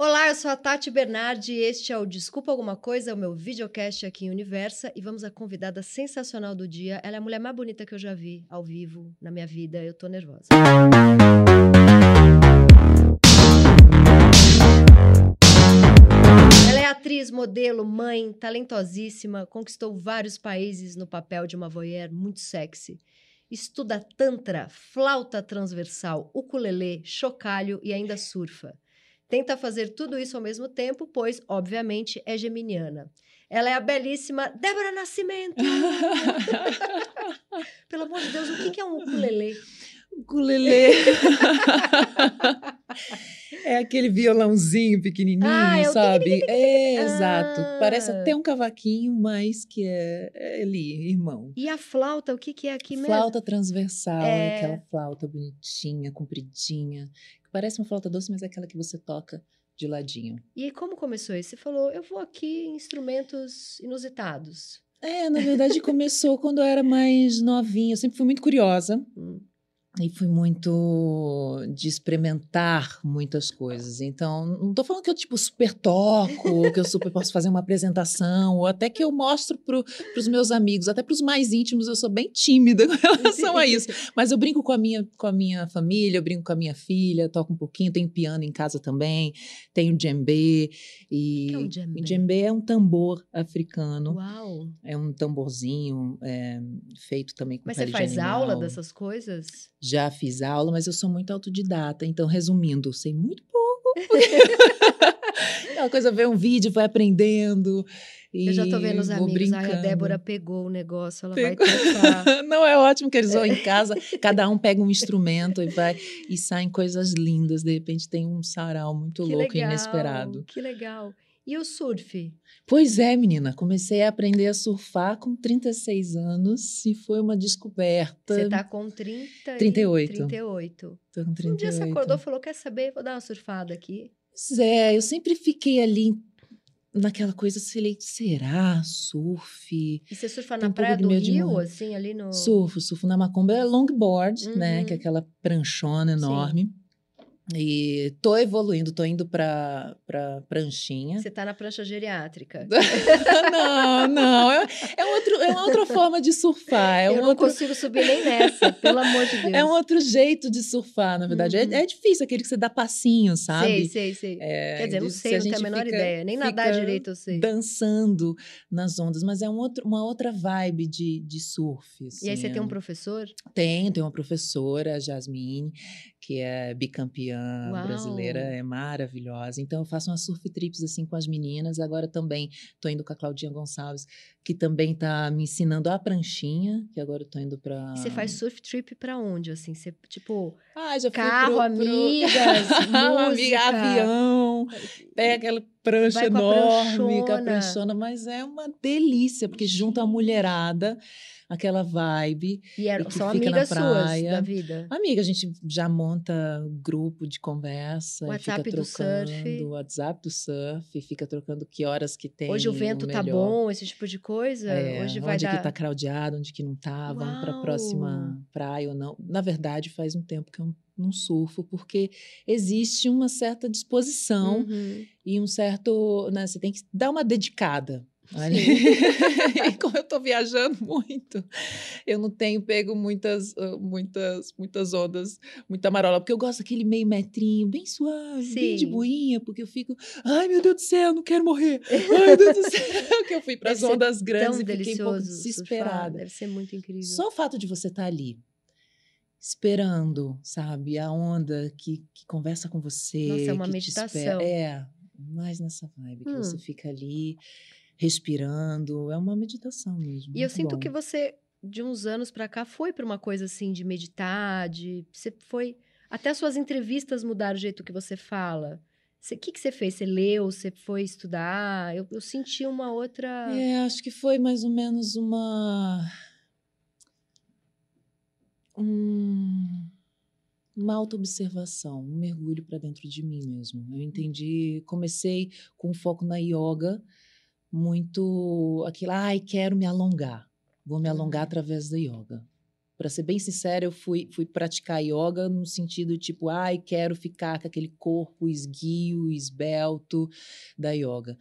Olá, eu sou a Tati Bernardi e este é o Desculpa Alguma Coisa, o meu videocast aqui em Universa. E vamos à convidada sensacional do dia. Ela é a mulher mais bonita que eu já vi ao vivo na minha vida. Eu tô nervosa. Ela é atriz, modelo, mãe, talentosíssima, conquistou vários países no papel de uma voyeur muito sexy. Estuda tantra, flauta transversal, ukulele, chocalho e ainda surfa. Tenta fazer tudo isso ao mesmo tempo, pois, obviamente, é geminiana. Ela é a belíssima Débora Nascimento. Pelo amor de Deus, o que é um ukulele? Ukulele. é aquele violãozinho pequenininho, Ah, é sabe? É, Ah. exato. Parece até um cavaquinho, mas que é, é ali, irmão. E a flauta, o que que é aqui mesmo? Flauta transversal, É. aquela flauta bonitinha, compridinha, parece uma flauta doce, mas é aquela que você toca de ladinho. E como começou isso? Você falou, eu vou aqui em instrumentos inusitados. É, na verdade começou quando eu era mais novinha. Eu sempre fui muito curiosa. Hum. E fui muito de experimentar muitas coisas. Então, não tô falando que eu, tipo, super toco, ou que eu super posso fazer uma apresentação, ou até que eu mostro pro, pros meus amigos, até pros mais íntimos, eu sou bem tímida com relação a isso. Mas eu brinco com a minha, com a minha família, eu brinco com a minha filha, toco um pouquinho, tenho piano em casa também, tenho djembe. E que é um djembe? o djembe é um tambor africano, Uau! é um tamborzinho é, feito também com Mas você faz aula dessas coisas? Já fiz aula, mas eu sou muito autodidata. Então, resumindo, sei muito pouco. é uma coisa, ver um vídeo, vai aprendendo. Eu já tô vendo os amigos. vou Ai, a brincando. Débora pegou o negócio, ela Pegou. vai tocar. Não, é ótimo que eles vão em casa, cada um pega um instrumento e vai e saem coisas lindas. De repente tem um sarau muito que louco e inesperado. Que legal. E o surf? Pois é, menina, comecei a aprender a surfar com 36 anos e foi uma descoberta. Você tá com 30 e 38. 38. Tô com Um dia você 38. acordou e falou, quer saber? Vou dar uma surfada aqui. Pois é, eu sempre fiquei ali naquela coisa, falei, será surf? E você surfa na um praia do Rio, assim, ali no... Surfo, surfo na Macumba é longboard, né? Uhum. Que é aquela pranchona enorme. E tô evoluindo, tô indo pra, pra pranchinha. Você tá na prancha geriátrica. não, não. É, é, outro, é uma outra forma de surfar. É Eu um não outro, consigo subir nem nessa, pelo amor de Deus. é um outro jeito de surfar, na verdade. Uhum. É, é difícil, aquele que você dá passinho, sabe? Sei, sei, sei. É, Quer dizer, não sei, não tenho a menor fica- ideia. Nem nadar direito eu sei. dançando nas ondas, mas é um outro, uma outra vibe de, de surf. E aí você assim, tem um é- professor? Tenho, tenho uma professora, a Jasmine, que é bicampeã Uau. brasileira, é maravilhosa. Então eu faço umas surf trips assim com as meninas. Agora também tô indo com a Claudinha Gonçalves, que também tá me ensinando a pranchinha, que agora eu tô indo para você faz surf trip pra onde, assim? Você, tipo, ah, já carro, pro- pro- amigas, Amiga, música. avião, pega aquela prancha Vai com enorme, com a pranchona. mas é uma delícia, porque junta a mulherada, aquela vibe. E eram, E que são fica na amigas suas praia. da vida. Amiga, a gente já monta grupo de conversa, e WhatsApp fica do trocando, surf. WhatsApp do surf, fica trocando que horas que tem. Hoje o vento tá melhor. bom, esse tipo de coisa. É, Hoje vai onde dar... que tá craudiado, onde que não tá, vamos para a Uau! próxima praia ou não. Na verdade, faz um tempo que eu não surfo, porque existe uma certa disposição Uhum. e um certo. Né, você tem que dar uma dedicada. ali. como eu tô viajando muito, eu não tenho pego muitas, ah, muitas, muitas ondas, muita marola, porque eu gosto daquele meio metrinho, bem suave, bem de Sim. boinha, porque eu fico, ai meu Deus do céu, não quero morrer, ai meu Deus do céu, que eu fui para as ondas grandes e fiquei um pouco delicioso surfar. desesperada. Deve ser muito incrível. Só o fato de você estar ali, esperando, sabe, a onda que, que conversa com você. Nossa, é uma que te meditação. É, mais nessa vibe, que você Hum. fica ali respirando. É uma meditação mesmo. E eu sinto bom. que você, de uns anos pra cá, foi pra uma coisa assim de meditar, de. Você foi. Até suas entrevistas mudaram o jeito que você fala. O que, que você fez? Você leu? Você foi estudar? Eu, eu senti uma outra. É, acho que foi mais ou menos uma. Um- uma autoobservação, um mergulho para dentro de mim mesmo. Eu entendi, comecei com foco na yoga, muito aquilo, ai, quero me alongar. Vou me alongar Uhum. através da yoga. para ser bem sincera, eu fui, fui praticar yoga no sentido tipo, ai, quero ficar com aquele corpo esguio, esbelto da yoga.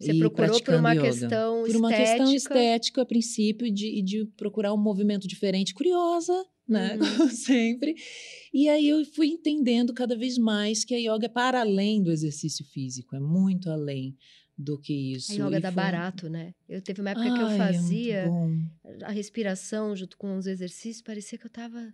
Você procurou por uma yoga. questão por uma estética. questão estética, a princípio, de, de procurar um movimento diferente, curiosa, né? Uhum. Como sempre. E aí eu fui entendendo cada vez mais que a yoga é para além do exercício físico, é muito além do que isso. A yoga e dá foi... barato, né? Eu teve uma época Ai, que eu é fazia é a respiração junto com os exercícios, parecia que eu tava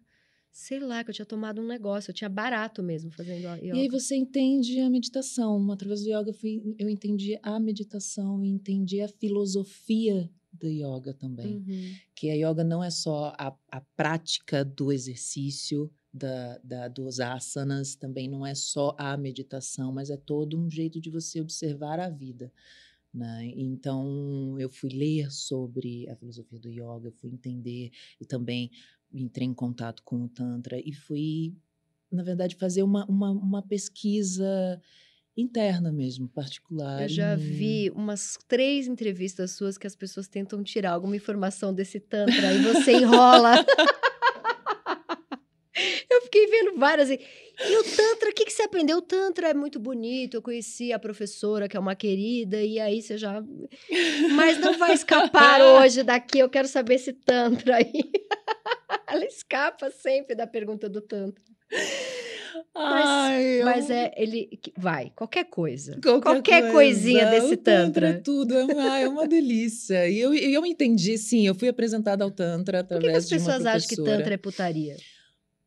sei lá, que eu tinha tomado um negócio, eu tinha barato mesmo fazendo a yoga. E aí você entende a meditação. Através do yoga eu entendi a meditação entendi a filosofia do yoga também. Uhum. Que a yoga não é só a, a prática do exercício, da, da, dos asanas, também não é só a meditação, mas é todo um jeito de você observar a vida. Né? Então, eu fui ler sobre a filosofia do yoga, fui entender e também entrei em contato com o Tantra e fui, na verdade, fazer uma, uma, uma pesquisa interna mesmo, particular. Eu já vi umas três entrevistas suas que as pessoas tentam tirar alguma informação desse Tantra e você enrola. eu fiquei vendo várias. E, e o Tantra, o que, que você aprendeu? O Tantra é muito bonito. Eu conheci a professora, que é uma querida, e aí você já. Mas não vai escapar hoje daqui. Eu quero saber esse Tantra aí. Ela escapa sempre da pergunta do Tantra. Mas, Ai, eu... mas é, ele vai, qualquer coisa. Qualquer, qualquer coisa. coisinha desse tantra. tantra. É tudo, é, é uma delícia. E eu, eu entendi, sim, eu fui apresentada ao Tantra através de uma. Por que as pessoas acham que Tantra é putaria?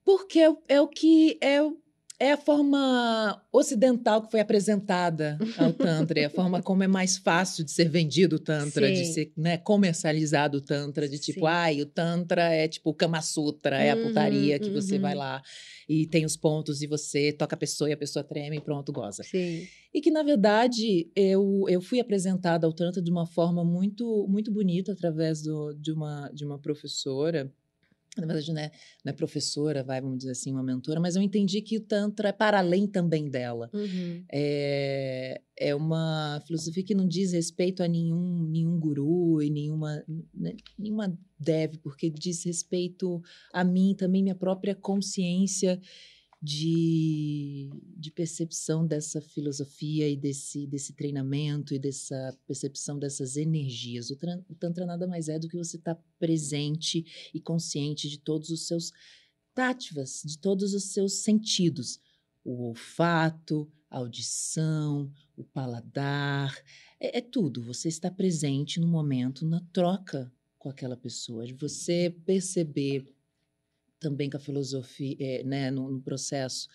Porque é, é o que é é a forma ocidental que foi apresentada ao Tantra, é a forma como é mais fácil de ser vendido o Tantra, Sim. de ser né, comercializado o Tantra, de tipo, Sim. ai, o Tantra é tipo o Kama Sutra, é a putaria que uhum. você vai uhum. lá e tem os pontos e você toca a pessoa e a pessoa treme e pronto, goza. Sim. E que, na verdade, eu, eu fui apresentada ao Tantra de uma forma muito, muito bonita através do, de, uma, de uma professora na verdade, né, não é professora, vai, vamos dizer assim, uma mentora, mas eu entendi que o Tantra é para além também dela. Uhum. É, é uma filosofia que não diz respeito a nenhum, nenhum guru e nenhuma, né, nenhuma deve, porque diz respeito a mim, também minha própria consciência de, de percepção dessa filosofia e desse, desse treinamento e dessa percepção dessas energias. O, o Tantra nada mais é do que você estar tá presente e consciente de todos os seus tátivas, de todos os seus sentidos. O olfato, a audição, o paladar, é, é tudo. Você está presente no momento, na troca com aquela pessoa, de você perceber também com a filosofia, é, né, no, no, processo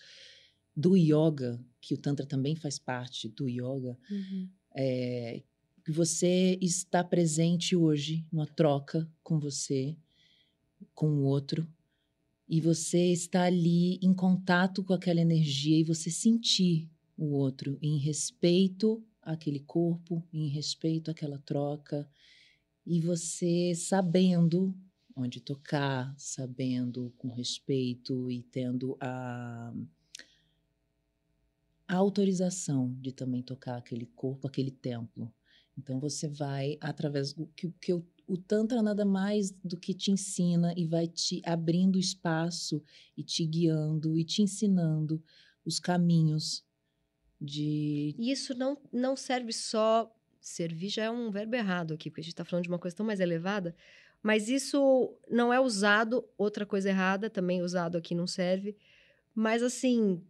do yoga, que o Tantra também faz parte do yoga, uhum. é, que você está presente hoje numa troca com você, com o outro, e você está ali em contato com aquela energia e você sentir o outro em respeito àquele corpo, em respeito àquela troca, e você sabendo onde tocar, sabendo com respeito e tendo a, a autorização de também tocar aquele corpo, aquele templo. Então você vai através do que, que o, o Tantra nada mais do que te ensina e vai te abrindo espaço e te guiando e te ensinando os caminhos de. Isso não, não serve só. Servir já é um verbo errado aqui, porque a gente está falando de uma coisa tão mais elevada, mas isso não é usado, outra coisa errada, também usado aqui não serve. Mas assim,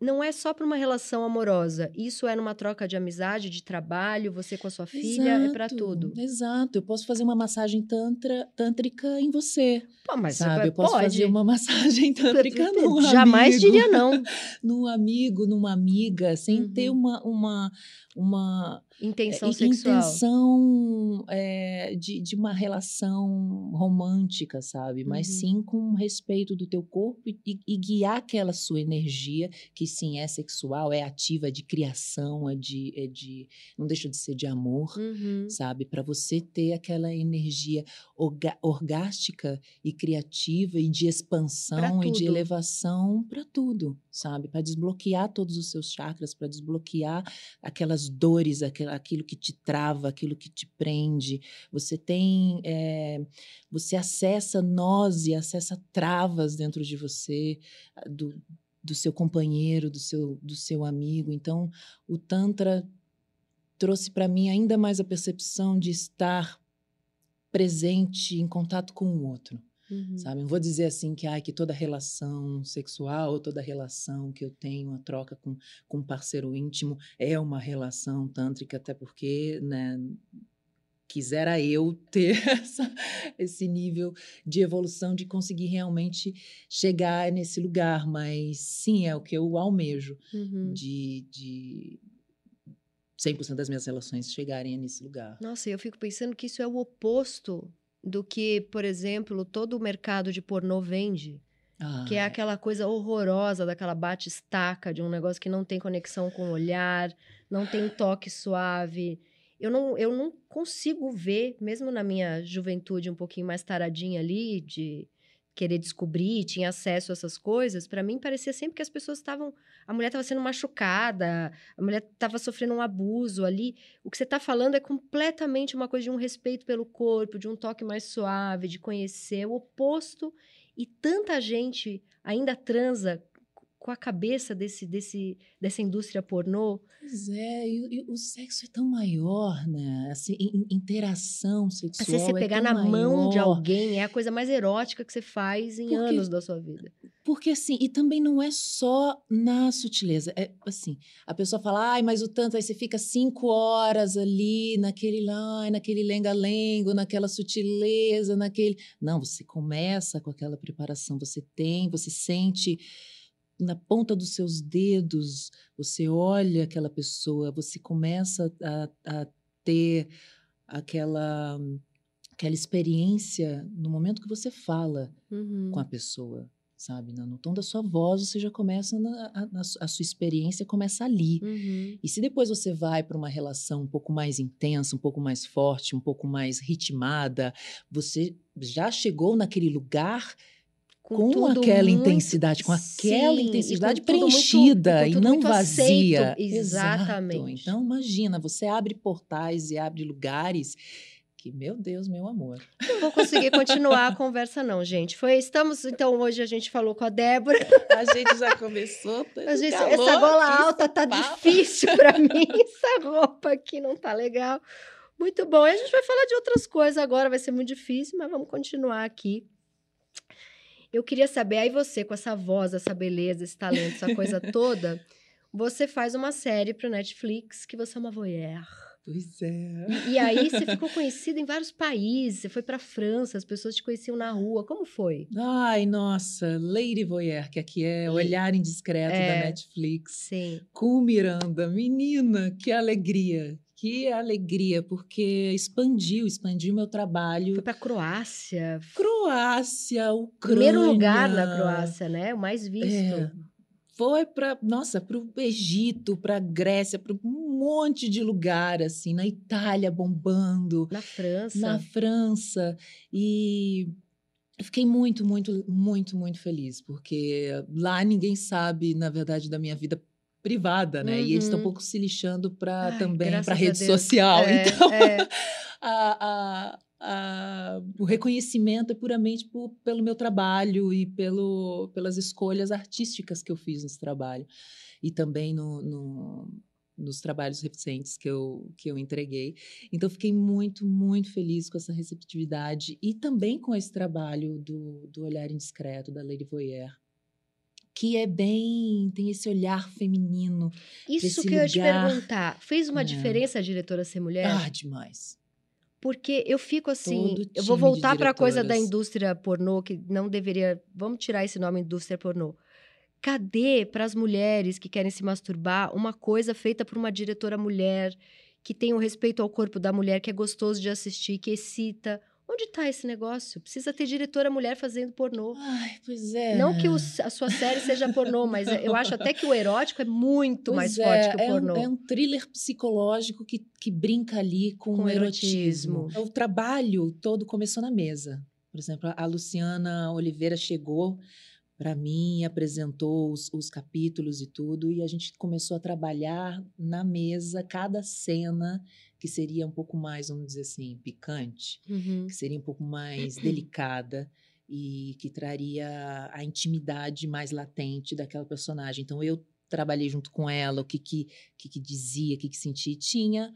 não é só para uma relação amorosa. Isso é numa troca de amizade, de trabalho, você com a sua filha, exato, é para tudo. Exato. Eu posso fazer uma massagem tantra, tântrica em você. Pô, mas sabe? Eu posso pode. fazer uma massagem tântrica num Jamais amigo, diria não. num amigo, numa amiga, sem uhum. ter uma, uma, uma intenção é, sexual. Intenção é, de, de uma relação romântica, sabe? Mas uhum. sim com respeito do teu corpo e, e guiar aquela sua energia que sim, é sexual, é ativa, é de criação, é de, é de não deixa de ser de amor, Uhum. sabe? Para você ter aquela energia orga- orgástica e criativa e de expansão e de elevação para tudo, sabe? Para desbloquear todos os seus chakras, para desbloquear aquelas dores, aquela- aquilo que te trava, aquilo que te prende. Você tem, é, você acessa nós e acessa travas dentro de você ah, do, do seu companheiro, do seu, do seu amigo. Então, o Tantra trouxe para mim ainda mais a percepção de estar presente em contato com o outro, Uhum. sabe? Não vou dizer assim que, ai, que toda relação sexual ou toda relação que eu tenho, a troca com, com um parceiro íntimo é uma relação tântrica, até porque, né, quisera eu ter essa- esse nível de evolução, de conseguir realmente chegar nesse lugar, mas sim, é o que eu almejo, Uhum. de, de 100% das minhas relações chegarem nesse lugar. Nossa, eu fico pensando que isso é o oposto do que, por exemplo, todo o mercado de pornô vende. Que é aquela coisa horrorosa daquela bate-estaca de um negócio que não tem conexão com o olhar, não tem toque suave. Eu não, eu não consigo ver, mesmo na minha juventude um pouquinho mais taradinha ali, de querer descobrir, tinha acesso a essas coisas, para mim parecia sempre que as pessoas estavam. A mulher estava sendo machucada, a mulher estava sofrendo um abuso ali. O que você está falando é completamente uma coisa de um respeito pelo corpo, de um toque mais suave, de conhecer o oposto. E tanta gente ainda transa com a cabeça desse, desse, dessa indústria pornô. Pois é, e, e o sexo é tão maior, né? Assim, in- interação sexual. Assim, você é pegar na mão de maior. alguém é a coisa mais erótica que você faz em Porque- anos da sua vida. Porque assim, e também não é só na sutileza. É assim, a pessoa fala, ai, mas o tanto, aí você fica cinco horas ali, naquele lá, naquele lenga-lengo, naquela sutileza, naquele. Não, você começa com aquela preparação, você tem, você sente na ponta dos seus dedos, você olha aquela pessoa, você começa a, a ter aquela, aquela experiência no momento que você fala Uhum. com a pessoa, sabe? No, tom da sua voz, você já começa, na, a, a sua experiência começa ali. Uhum. E se depois você vai para uma relação um pouco mais intensa, um pouco mais forte, um pouco mais ritmada, você já chegou naquele lugar com, tudo aquela muito- intensidade, com aquela Sim, intensidade com tudo muito- preenchida e com não vazia. aceito. Exatamente. Exato. Então imagina, você abre portais e abre lugares que, meu Deus, meu amor. Não vou conseguir continuar a conversa, não, gente. Foi, estamos, então, hoje a gente falou com a Débora. A gente já começou. A gente- calor essa gola alta tá papo. difícil pra mim. Essa roupa aqui não tá legal. Muito bom. E a gente vai falar de outras coisas agora, vai ser muito difícil, mas vamos continuar aqui. Eu queria saber, aí você, com essa voz, essa beleza, esse talento, essa coisa toda, você faz uma série pro Netflix que você é uma voyeur. Pois é. E, e aí você ficou conhecida em vários países, você foi pra França, as pessoas te conheciam na rua. Como foi? Ai, nossa, Lady Voyeur, que aqui é Olhar Indiscreto É. da Netflix. Sim. Com Miranda, menina, que alegria. Que alegria, porque expandiu, expandiu meu trabalho. Foi pra Croácia. Croácia, Ucrânia. Primeiro lugar na Croácia, né? O mais visto. É, foi para, nossa, para o Egito, para Grécia, para um monte de lugar assim, na Itália bombando, Na França. na França e eu fiquei muito, muito, muito, muito feliz porque lá ninguém sabe, na verdade, da minha vida privada, né? E eles estão um Uhum. pouco se lixando para também para a rede Deus. social. É, Então, é. a- a- a- o reconhecimento é puramente por- pelo meu trabalho e pelo, pelas escolhas artísticas que eu fiz nesse trabalho. E também no, no- nos trabalhos recentes que eu, que eu entreguei. Então, fiquei muito, muito feliz com essa receptividade e também com esse trabalho do, do Olhar Indiscreto, da Lady Voyeur. Que é bem. tem esse olhar feminino. Isso que eu ia te lugar. perguntar. Fez uma É. diferença a diretora ser mulher? Ah, demais. Porque eu fico assim. Eu vou voltar para a coisa da indústria pornô, que não deveria. Vamos tirar esse nome indústria pornô. Cadê para as mulheres que querem se masturbar uma coisa feita por uma diretora mulher, que tem o respeito ao corpo da mulher, que é gostoso de assistir, que excita? Onde está esse negócio? Precisa ter diretora mulher fazendo pornô. Ai, pois é. Não que o- a sua série seja pornô, mas eu acho até que o erótico é muito Pois mais é, forte que o é um- pornô. É um, thriller psicológico que, que brinca ali com, Com o erotismo. erotismo. O trabalho todo começou na mesa. Por exemplo, a Luciana Oliveira chegou para mim, apresentou os, os capítulos e tudo, e a gente começou a trabalhar na mesa cada cena que seria um pouco mais, vamos dizer assim, picante Uhum. que seria um pouco mais delicada e que traria a intimidade mais latente daquela personagem. Então eu trabalhei junto com ela, o que que, que, que dizia, o que que sentia, e tinha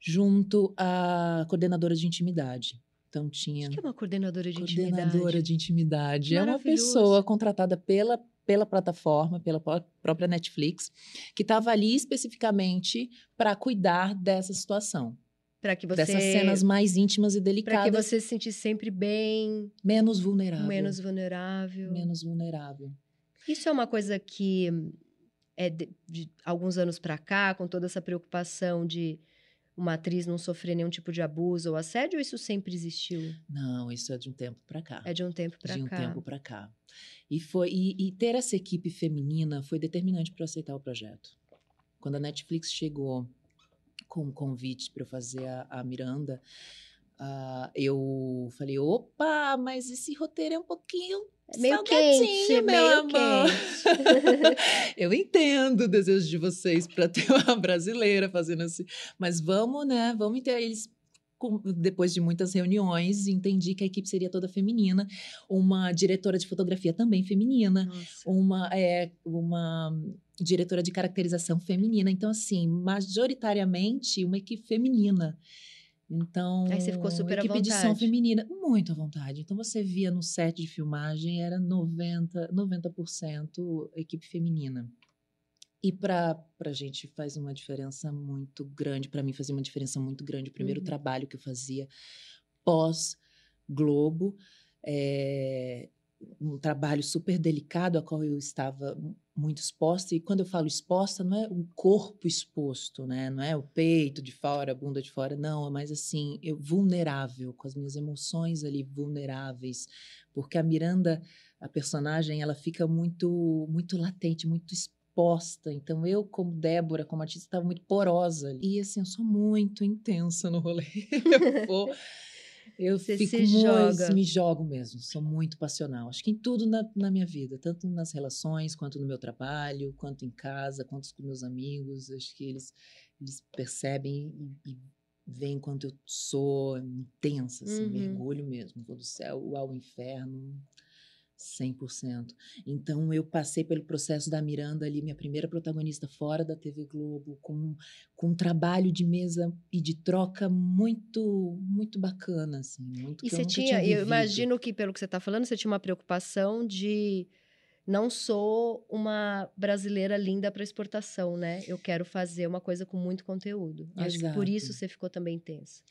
junto a coordenadora de intimidade. Então tinha O que é uma coordenadora de coordenadora intimidade? de intimidade. É uma pessoa contratada pela pela plataforma, pela pró- própria Netflix, que estava ali especificamente para cuidar dessa situação, Para que você dessas cenas mais íntimas e para que delicadas, você se sentisse sempre bem, menos vulnerável. menos vulnerável. menos vulnerável. Isso é uma coisa que é de, de alguns anos para cá, com toda essa preocupação de uma atriz não sofrer nenhum tipo de abuso ou assédio, ou isso sempre existiu? Não, isso é de um tempo para cá. É de um tempo para de um cá. tempo para cá. E foi e, e ter essa equipe feminina foi determinante para aceitar o projeto. Quando a Netflix chegou com o convite para eu fazer a, a Miranda, ah, eu falei, opa, mas esse roteiro é um pouquinho É meio quente, meu meio amor. quente. eu entendo o desejo de vocês para ter uma brasileira fazendo assim, mas vamos, né? Vamos ter eles depois de muitas reuniões, entendi que a equipe seria toda feminina, uma diretora de fotografia também feminina, Nossa. uma é uma diretora de caracterização feminina, então assim, majoritariamente uma equipe feminina. Então, Aí você ficou super à equipe de som vontade. feminina, muito à vontade. Então você via no set de filmagem era 90, 90% equipe feminina. E para a gente faz uma diferença muito grande, para mim fazia uma diferença muito grande. O primeiro Uhum. trabalho que eu fazia pós-Globo, é, um trabalho super delicado, a qual eu estava muito exposta. E quando eu falo exposta, não é o corpo exposto, né? Não é o peito de fora, a bunda de fora, não. É mais assim, eu vulnerável, com as minhas emoções ali vulneráveis. Porque a Miranda, a personagem, ela fica muito, muito latente, muito exposta. Então eu, como Débora, como artista, estava muito porosa. E assim, eu sou muito intensa no rolê. Eu vou... Eu Você fico se muito, joga. me jogo mesmo, sou muito passional. Acho que em tudo na, na minha vida, tanto nas relações, quanto no meu trabalho, quanto em casa, quanto com meus amigos. Acho que eles, eles percebem e, e veem quanto eu sou intensa, assim, Uhum. mergulho mesmo. Vou do céu ao inferno, 100%. Então, eu passei pelo processo da Miranda ali, minha primeira protagonista fora da TV Globo, com, com um trabalho de mesa e de troca muito, muito bacana, assim. Muito E você nunca tinha, eu imagino que pelo que você está falando, você tinha uma preocupação de não sou uma brasileira linda para exportação, né? Eu quero fazer uma coisa com muito conteúdo. Acho que por Exato. isso você ficou também tensa.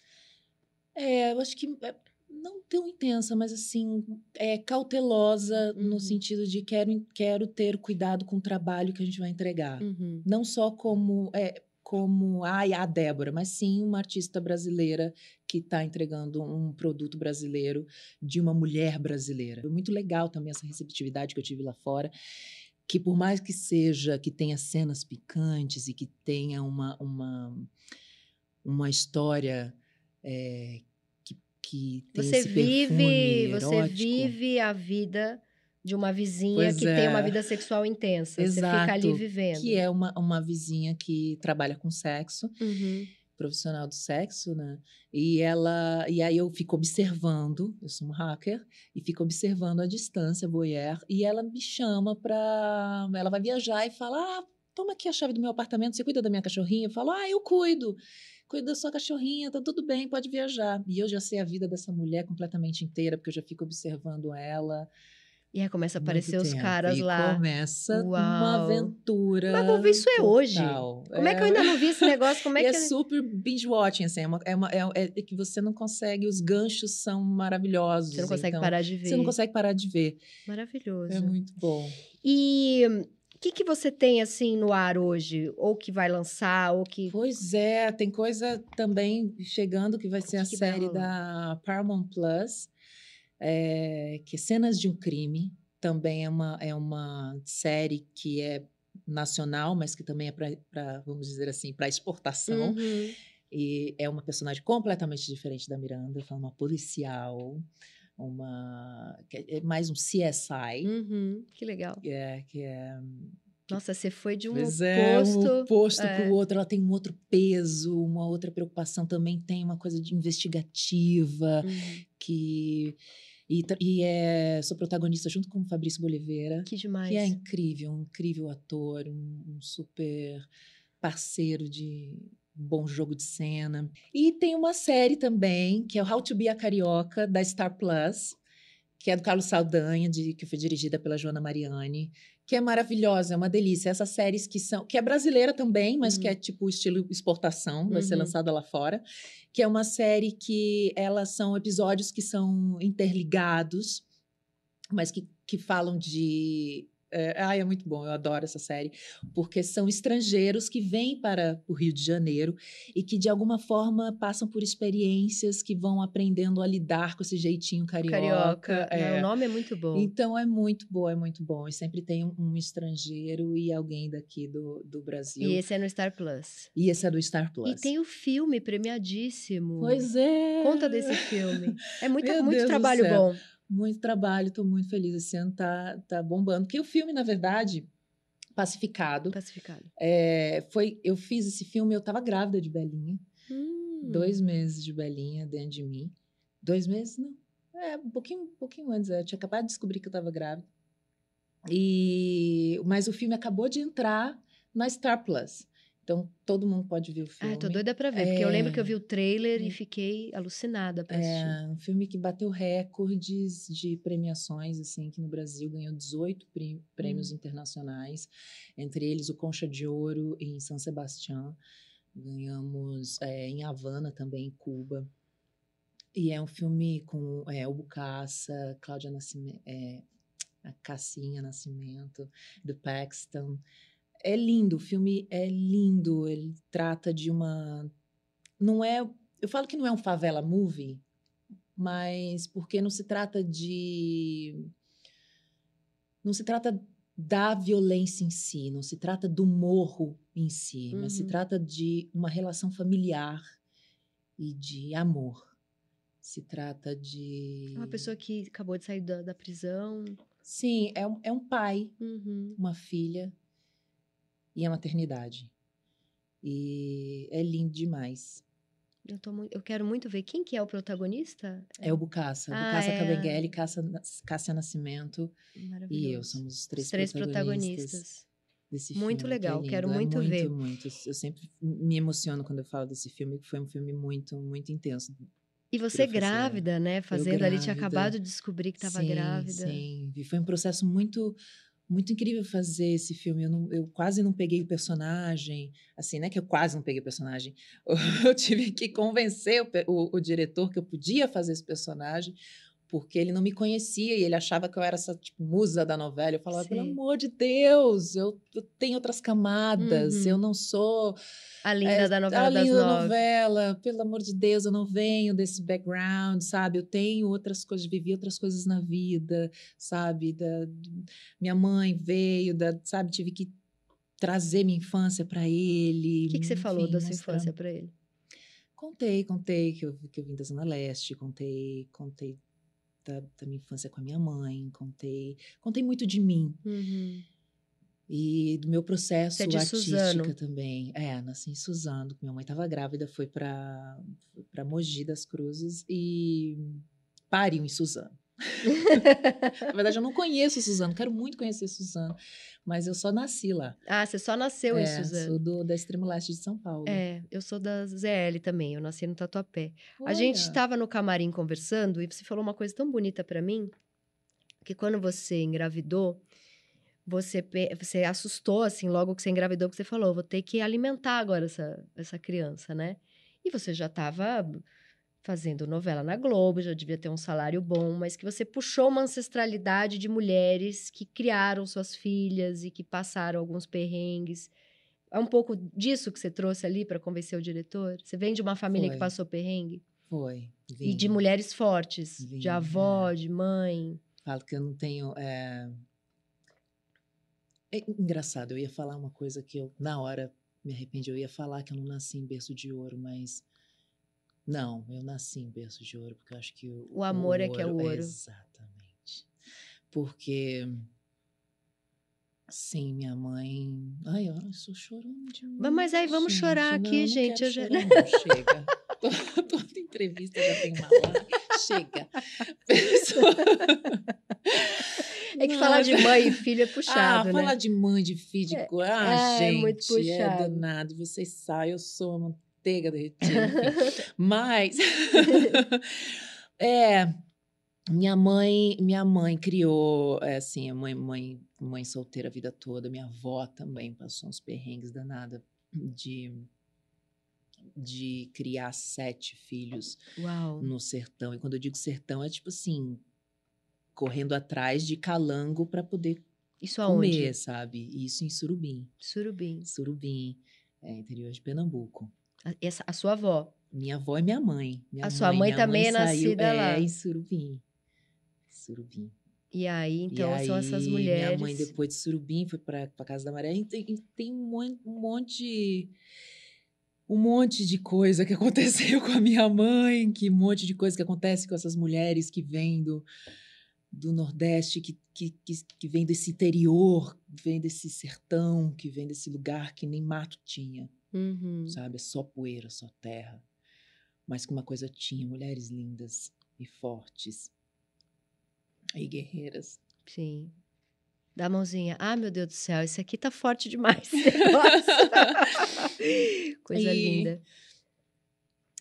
É, eu acho que é, não tão intensa, mas assim, é cautelosa Uhum. no sentido de quero, quero ter cuidado com o trabalho que a gente vai entregar. Uhum. Não só como, é, como ai, a Débora, mas sim uma artista brasileira que está entregando um produto brasileiro de uma mulher brasileira. Foi muito legal também essa receptividade que eu tive lá fora. Que por mais que seja, que tenha cenas picantes e que tenha uma, uma, uma história é, que, tem Você esse vive, você erótico. vive a vida de uma vizinha Pois que tem uma é. vida sexual intensa. Você fica ali Exato, vivendo. Que é uma, uma vizinha que trabalha com sexo, Uhum. profissional do sexo, né? E ela, e aí eu fico observando, eu sou um hacker, e fico observando a distância, voyeur, e ela me chama pra. Ela vai viajar e fala: Ah, toma aqui a chave do meu apartamento, você cuida da minha cachorrinha? Eu falo: Ah, eu cuido. Cuido da sua cachorrinha, tá tudo bem, pode viajar. E eu já sei a vida dessa mulher completamente inteira, porque eu já fico observando ela. E aí começa a muito aparecer os tempo. caras e lá. Começa uma Uau. aventura. Mas vou ver isso é hoje. Como é que eu ainda não vi esse negócio? Como é e que é super binge watching, assim, é, uma, é, uma- é- é que você não consegue, os ganchos são maravilhosos. você não consegue então, parar de ver? Você não consegue parar de ver. Maravilhoso. É muito bom. E que, que você tem assim no ar hoje? Ou que vai lançar, ou que. Pois é, tem coisa também chegando que vai ser a que série da Paramount Plus, é, que é Cenas de um Crime. Também é uma, é uma série que é nacional, mas que também é para, vamos dizer assim, para exportação. Uhum. E é uma personagem completamente diferente da Miranda, foi uma policial, uma é mais um CSI, Uhum. Que legal. é, que é Nossa, você foi de um Pois oposto. é, um oposto é. para o outro. Ela tem um outro peso, uma outra preocupação também. Tem uma coisa de investigativa Uhum. que e, e é sou protagonista junto com o Fabrício Boliveira, Que demais. que é incrível, um incrível ator, um, um super parceiro de bom jogo de cena. E tem uma série também que é o How to Be a Carioca da Star Plus, que é do Carlos Saldanha, de, que foi dirigida pela Joana Mariani, que é maravilhosa, é uma delícia. Essas séries que são, que é brasileira também, mas Uhum. que é tipo estilo exportação, vai ser Uhum. lançada lá fora, que é uma série que elas são episódios que são interligados, mas que, que falam de é, ai, é muito bom, eu adoro essa série, porque são estrangeiros que vêm para o Rio de Janeiro e que, de alguma forma, passam por experiências que vão aprendendo a lidar com esse jeitinho carioca. Carioca. é. Não, o nome é muito bom. Então é muito bom, é muito bom. E sempre tem um, um estrangeiro e alguém daqui do, do Brasil. E esse é no Star Plus. E esse é do Star Plus. E tem o filme premiadíssimo. Pois é. Conta desse filme. É muito, muito Deus trabalho bom. Muito trabalho, estou muito feliz. Esse ano tá, tá bombando. Porque o filme, na verdade, Pacificado, Pacificado. é, foi. Eu fiz esse filme, eu estava grávida de Belinha. Hum. Dois meses de Belinha dentro de mim. Dois meses? Não. É, um pouquinho, um pouquinho antes. Eu tinha acabado de descobrir que eu estava grávida. E, mas o filme acabou de entrar na Star Plus. Então, todo mundo pode ver o filme. Ah, tô doida pra ver, porque eu lembro que eu É. vi o trailer e É. fiquei alucinada pra assistir. É um filme que bateu recordes de premiações, assim, que no Brasil ganhou 18 prê- prêmios Hum. internacionais, entre eles o Concha de Ouro em San Sebastián, ganhamos é, em Havana também, em Cuba. E é um filme com é, o Bucaça, Cláudia Nascimento, a Cassinha Nascimento, do Paxton. É lindo, o filme é lindo, ele trata de uma... Não é eu falo que não é um favela movie, mas porque não se trata de. Não se trata da violência em si, não se trata do morro em si, mas se Uhum. trata de uma relação familiar e de amor. Se trata de. É Uma pessoa que acabou de sair da, da prisão. Sim, é um, é um pai, Uhum. uma filha e a maternidade. E é lindo demais. Eu, tô mui- eu quero muito ver. Quem que é o protagonista? É o Bucaça. Ah, Bucaça é. Cabenguele, Cássia, Cássia Nascimento e eu. Somos os três, Os três protagonistas, protagonistas. desse Muito filme, que é legal, quero lindo. muito é ver. muito, Muito, Eu sempre me emociono quando eu falo desse filme, que foi um filme muito, muito intenso. E você grávida, né? Fazendo ali, tinha acabado de descobrir que estava sim, grávida. Sim, e foi um processo muito muito incrível fazer esse filme. Eu, não- eu quase não peguei o personagem, assim, né? Que eu quase não peguei o personagem. Eu tive que convencer o, o- o diretor que eu podia fazer esse personagem, porque ele não me conhecia e ele achava que eu era essa tipo, musa da novela. Eu falava, pelo Sim. amor de Deus, eu, eu tenho outras camadas, Uhum. eu não sou A linda é, da novela a linda da nove. novela, pelo amor de Deus, eu não venho desse background, sabe? Eu tenho outras coisas, vivi outras coisas na vida, sabe? Da, minha mãe veio, da, sabe? Tive que trazer minha infância para ele. O que, que você falou enfim, da sua mostrar- infância pra ele? Contei, contei que eu, que eu vim da Zona Leste, contei, contei da, da minha infância com a minha mãe, contei, contei muito de mim. Uhum. E do meu processo é de artística Suzano. também. É, nasci em Suzano. Minha mãe estava grávida, foi para para Mogi das Cruzes e pariu em Suzano. Na verdade, eu não conheço Suzano, quero muito conhecer Suzano, mas eu só nasci lá. Ah, você só nasceu em é, Suzano. Sou do, da extremo leste de São Paulo. É, eu sou da ZL também, eu nasci no Tatuapé. A gente Olha, estava no camarim conversando e você falou uma coisa tão bonita pra mim, que quando você engravidou, você, você assustou, assim, logo que você engravidou, que você falou, vou ter que alimentar agora essa, essa criança, né? E você já estava fazendo novela na Globo, já devia ter um salário bom, mas que você puxou uma ancestralidade de mulheres que criaram suas filhas e que passaram alguns perrengues. É um pouco disso que você trouxe ali para convencer o diretor? Você vem de uma família Foi. que passou perrengue? Foi. E de vim. mulheres fortes, Vim, de avó, é. de mãe. Falo que eu não tenho. É... é engraçado, eu ia falar uma coisa que eu, na hora, me arrependi. Eu ia falar que eu não nasci em berço de ouro, mas. Não, eu nasci em berço de ouro, porque eu acho que o, O amor é que é o ouro. Exatamente. Porque. Sim, minha mãe. Ai, olha, eu estou chorando demais. Mas- mas aí vamos chorar gente. aqui, Não, gente, Não eu já- chorar, não. Chega. To- Toda entrevista já tem uma hora. Chega. Pessoa- É que Não, falar é- de mãe e filho é puxado, ah, né? falar de mãe, de filho, de coisa. Ah, é gente, muito é puxado. danado. Vocês sabem, eu sou manteiga derretida. Mas. é. Minha mãe, minha mãe criou, é, assim, a mãe, mãe, mãe solteira a vida toda. Minha avó também passou uns perrengues danados de, de criar sete filhos Uau. no sertão. E quando eu digo sertão, é tipo assim, correndo atrás de calango para poder Isso aonde? comer, sabe? Isso em Surubim. Surubim. Surubim, é, interior de Pernambuco. A, essa, a sua avó. Minha avó é minha mãe. Minha A sua mãe minha também é saiu- nascida é, lá. em Surubim. Surubim. E aí, então, e são aí, essas Minha mulheres. mãe, depois de Surubim, foi para a Casa da Maré. E tem, tem um um monte. Um monte de coisa que aconteceu com a minha mãe, que um monte de coisa que acontece com essas mulheres que vêm do, do Nordeste, que, que, que, que vêm desse interior, vêm desse sertão, que vêm desse lugar que nem mato tinha, Uhum. sabe? É só poeira, só terra. Mas que uma coisa tinha, mulheres lindas e fortes e guerreiras. Sim. Dá a mãozinha. Ah, meu Deus do céu, esse aqui tá forte demais. Coisa E- linda.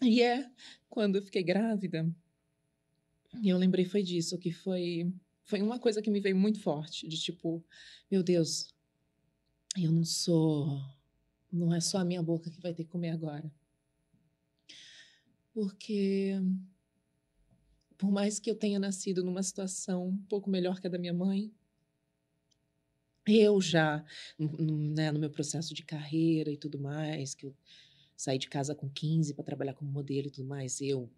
E é, quando eu fiquei grávida, eu lembrei foi disso, que foi, foi uma coisa que me veio muito forte, de tipo, meu Deus, eu não sou, não é só a minha boca que vai ter que comer agora. Porque, por mais que eu tenha nascido numa situação um pouco melhor que a da minha mãe, eu já, né, no meu processo de carreira e tudo mais, que eu saí de casa com 15 para trabalhar como modelo e tudo mais. Eu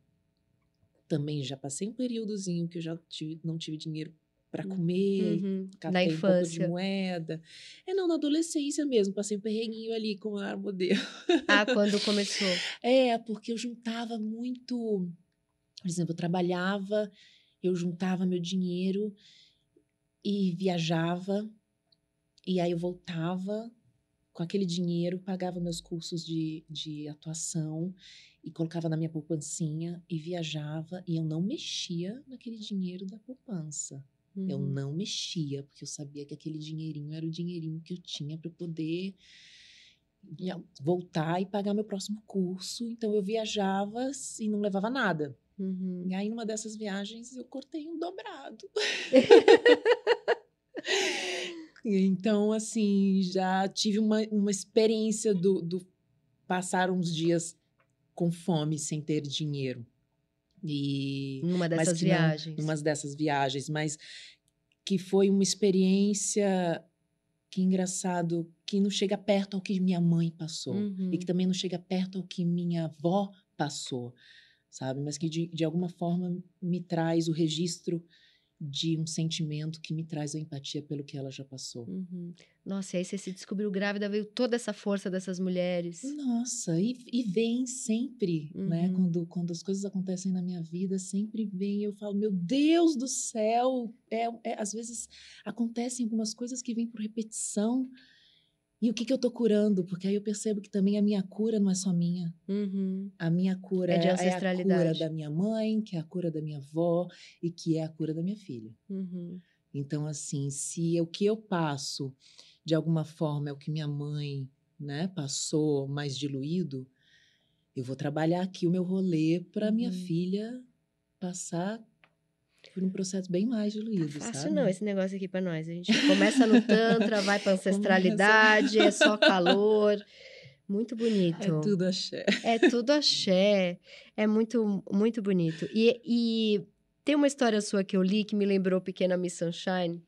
também já passei um períodozinho que eu já tive- não tive dinheiro para comer, Uhum. catei Na um pouco infância. de moeda. É, não, na adolescência mesmo, passei um perreguinho ali com a modelo. Ah, quando começou. É, porque eu juntava muito. Por exemplo, eu trabalhava, eu juntava meu dinheiro e viajava, e aí eu voltava com aquele dinheiro, pagava meus cursos de, de atuação e colocava na minha poupancinha e viajava, e eu não mexia naquele dinheiro da poupança. Eu Uhum. não mexia, porque eu sabia que aquele dinheirinho era o dinheirinho que eu tinha para poder voltar e pagar meu próximo curso. Então eu viajava e não levava nada. Uhum. E aí, numa dessas viagens, eu cortei um dobrado. então, assim, já tive uma, uma experiência do, do passar uns dias com fome sem ter dinheiro. E Numa dessas não- viagens. numas dessas viagens, mas que foi uma experiência que engraçado, que não chega perto ao que minha mãe passou Uhum. e que também não chega perto ao que minha avó passou, sabe? Mas que de, de alguma forma me traz o registro de um sentimento que me traz a empatia pelo que ela já passou. Uhum. Nossa, e aí você se descobriu grávida, veio toda essa força dessas mulheres. Nossa, e, e vem sempre, né? Uhum. Quando, quando as coisas acontecem na minha vida, sempre vem. Eu falo, meu Deus do céu! É, é, às vezes acontecem algumas coisas que vêm por repetição. E o que, que eu tô curando? Porque aí eu percebo que também a minha cura não é só minha. Uhum. A minha cura É de é, a cura ancestralidade. da minha mãe, que é a cura da minha avó e que é a cura da minha filha. Uhum. Então, assim, se o que eu passo, de alguma forma, é o que minha mãe né, passou mais diluído, eu vou trabalhar aqui o meu rolê para minha Uhum. filha passar por um processo bem mais diluído, Fácil sabe? não esse negócio aqui pra nós. A gente começa no Tantra, vai pra ancestralidade, é só calor. Muito bonito. É tudo axé. É tudo axé. É muito, muito bonito. E, e tem uma história sua que eu li que me lembrou Pequena Miss Sunshine,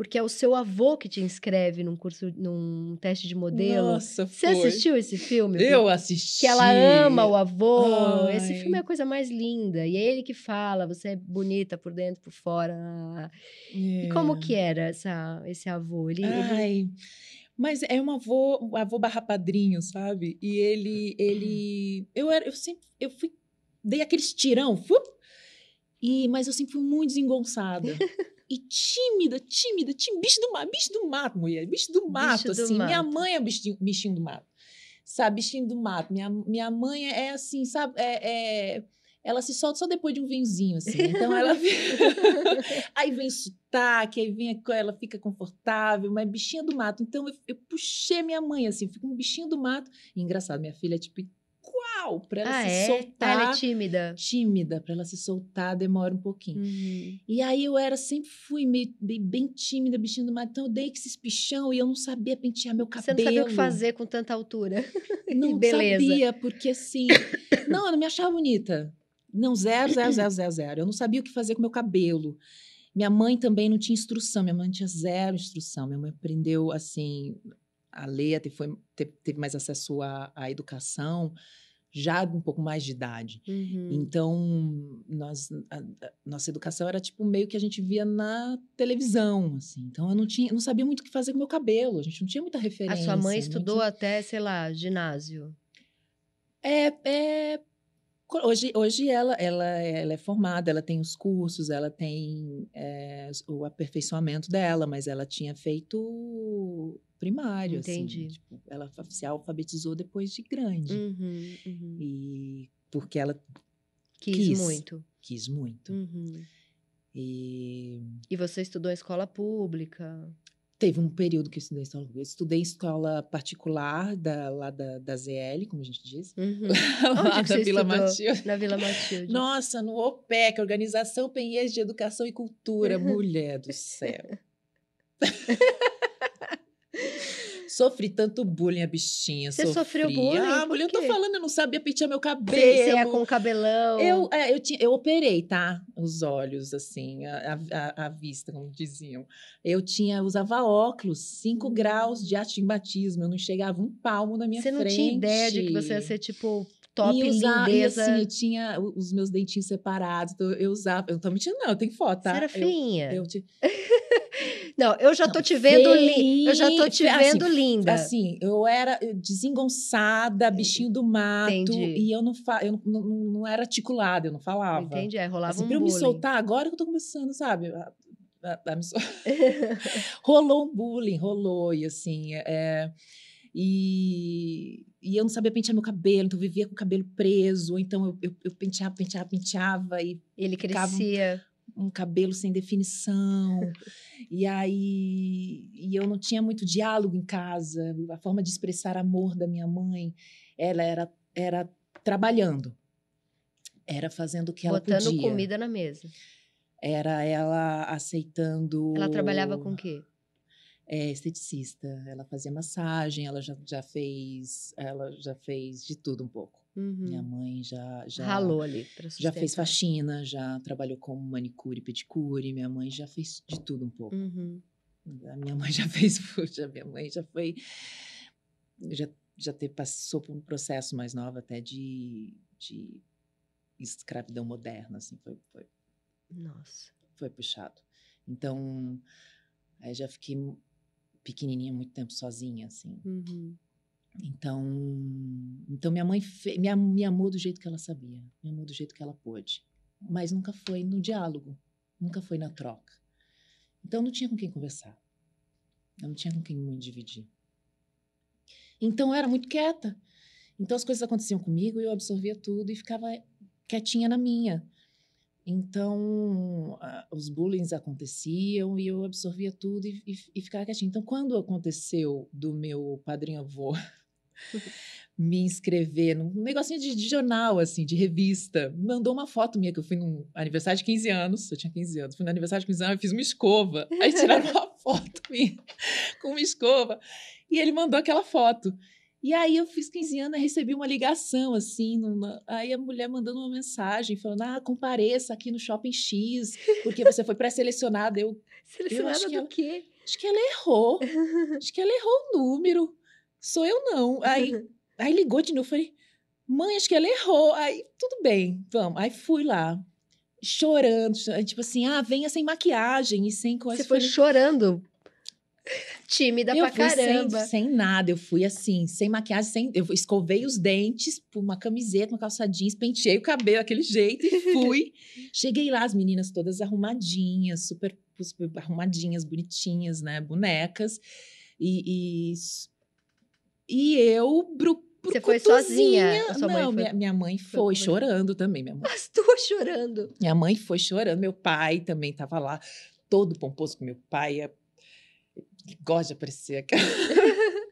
porque é o seu avô que te inscreve num curso, num teste de modelo. Nossa, Você foi. assistiu esse filme? Eu assisti. Que ela ama o avô. Ai. Esse filme é a coisa mais linda. E é ele que fala, você é bonita por dentro, por fora. E como que era essa, esse avô? Ele, ele- Ai, mas é um avô, um avô barra padrinho, sabe? E ele, ele, eu era, eu sempre, eu fui, dei aqueles tirão, fup, e, mas eu sempre fui muito desengonçada. E tímida, tímida, tímida, bicho do mato, bicho do mato, mulher, bicho do mato, do assim. Minha mato. mãe é bichinho, bichinho do mato, sabe? Bichinho do mato. Minha, minha mãe é assim, sabe? É, é- ela se solta só depois de um vinhozinho, assim. Então ela. aí vem sotaque, aí vem ela fica confortável, mas bichinha do mato. Então eu, eu puxei minha mãe, assim, fico um bichinho do mato. E engraçado, minha filha é tipo, qual? Pra ela ah, se é? Ah, soltar. ela é tímida. Tímida, pra ela se soltar demora um pouquinho. Uhum. E aí eu era, sempre fui meio, bem, bem tímida, bichinho do mato. Então eu dei esses pichão e eu não sabia pentear meu cabelo. Você não sabia o que fazer com tanta altura. Não beleza. sabia, porque assim. não, eu não me achava bonita. Não, zero, zero, zero, zero, zero. Eu não sabia o que fazer com meu cabelo. Minha mãe também não tinha instrução. Minha mãe tinha zero instrução. Minha mãe aprendeu, assim, a ler, te- foi, te- teve mais acesso à, à educação já um pouco mais de idade. Uhum. Então, nós, a- a- nossa educação era tipo meio que a gente via na televisão, assim. Então, eu não tinha, não sabia muito o que fazer com meu cabelo. A gente não tinha muita A referência. sua mãe não estudou tinha- até, sei lá, ginásio. É, é hoje, hoje ela, ela, ela é formada, ela tem os cursos, ela tem é, o aperfeiçoamento dela, mas ela tinha feito primário, Entendi. assim. Tipo, ela se alfabetizou depois de grande. Uhum, uhum. E porque ela Quis, quis. muito. quis muito. Uhum. E E você estudou em escola pública. teve um período que eu estudei em escola, eu estudei em escola particular da, lá da, da ZL, como a gente diz. Uhum. lá da Vila? Matilde. Na Vila Matilde. Nossa, no OPEC, Organização Penhês de Educação e Cultura, mulher do céu. Sofri tanto bullying, a bichinha. Você sofreu bullying? Ah, mulher, eu tô falando, eu não sabia pentear meu cabelo. Você, você ia com cabelão. Eu, é, eu, tinha, eu operei, tá? Os olhos, assim, a, a, a vista, como diziam. Eu tinha, eu usava óculos, 5 graus de astigmatismo. Eu não chegava um palmo na minha Você não frente. tinha ideia de que você ia ser, tipo, top e usar, e assim, eu tinha o- os meus dentinhos separados, então eu usava. Eu não tô mentindo, não, eu tenho foto, tá? Você era Eu- feinha. Eu, te- Não, eu já tô Não, te vendo linda. Eu já tô te assim, vendo linda. Assim, eu era desengonçada, bichinho do mato, Entendi. e eu não, fa eu não, não, não era articulada, eu não falava. Entendi, aí rolava Assim, um pra eu me bullying. soltar agora que eu tô começando, sabe? A- a- a me sol- rolou um bullying, rolou, e assim, é, e, e eu não sabia pentear meu cabelo, então eu vivia com o cabelo preso, ou então eu, eu, eu penteava, penteava, penteava, e Ele Ficava um- cabelo sem definição. e aí e eu não tinha muito diálogo em casa. A forma de expressar amor da minha mãe, ela era era trabalhando. Era fazendo o que ela botando podia. comida na mesa. Era ela aceitando. Ela trabalhava com o quê? É, esteticista. Ela fazia massagem, ela já, já fez. Ela já fez de tudo um pouco. Uhum. Minha mãe já. já Ralou ali Já fez faxina, já trabalhou como manicure e pedicure. Minha mãe já fez de tudo um pouco. Uhum. A minha mãe já fez, puxa, minha mãe já foi, já, já te, passou por um processo mais novo até de, de escravidão moderna, assim, foi, foi, Nossa. foi puxado. Então, aí já fiquei pequenininha muito tempo sozinha, assim. Uhum. Então, então minha mãe fe, me, me amou do jeito que ela sabia, me amou do jeito que ela pôde, mas nunca foi no diálogo, nunca foi na troca. Então não tinha com quem conversar, eu não tinha com quem me dividir. Então eu era muito quieta. Então as coisas aconteciam comigo e eu absorvia tudo e ficava quietinha na minha. Então os bullying aconteciam e eu absorvia tudo e, e, e ficava quietinha. Então quando aconteceu do meu padrinho avô me inscrever num negocinho de, de jornal, assim, de revista. Mandou uma foto minha, que eu fui num aniversário de 15 anos. Eu tinha 15 anos. Fui no aniversário de 15 anos, eu fiz uma escova. Aí tiraram uma foto minha com uma escova. E ele mandou aquela foto. E aí eu fiz 15 anos, recebi uma ligação, assim, numa... aí a mulher mandando uma mensagem, falando, ah, compareça aqui no Shopping X, porque você foi pré-selecionada. Eu, Selecionada do ela- quê? acho que ela errou, acho que ela errou o número, sou eu não. Aí, aí ligou de novo, falei, mãe, acho que ela errou. Aí, tudo bem, vamos. Aí fui lá, chorando, cho- tipo assim, ah, venha sem maquiagem e sem coisa. Você foi Falei, chorando. Tímida eu pra fui sem- caramba. Sem, nada, eu fui assim, sem maquiagem, sem, eu escovei os dentes, por uma camiseta, uma calça jeans, penteei o cabelo daquele jeito e fui. Cheguei lá, as meninas todas arrumadinhas, super, super arrumadinhas, bonitinhas, né, bonecas. E, e, e eu, bru, Você foi sozinha? Não, foi- minha, minha mãe foi foi, com chorando também, minha mãe. As duas chorando. Minha mãe foi chorando, meu pai também estava lá, todo pomposo, que meu pai é... gosta de aparecer aqui.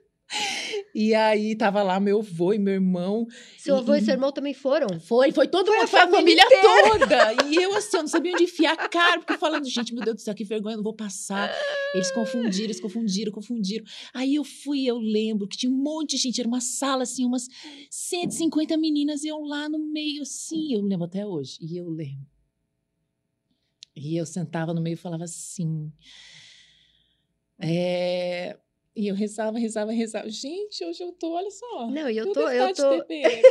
e aí tava lá meu avô e meu irmão. Seu avô e e- seu irmão também foram? Foi, foi todo Foi a mundo, foi a família família toda. E eu assim, eu não sabia onde enfiar a cara, porque falando, gente, meu Deus do céu, que vergonha, eu não vou passar. Eles confundiram, eles confundiram, confundiram. Aí eu fui, eu lembro que tinha um monte de gente, era uma sala assim, umas 150 meninas iam lá no meio assim, eu lembro até hoje. E eu lembro. E eu sentava no meio e falava assim. É... E eu rezava, rezava, rezava. Gente, hoje eu tô, olha só. Não, e eu Eu tô. Eu de tô... TPM,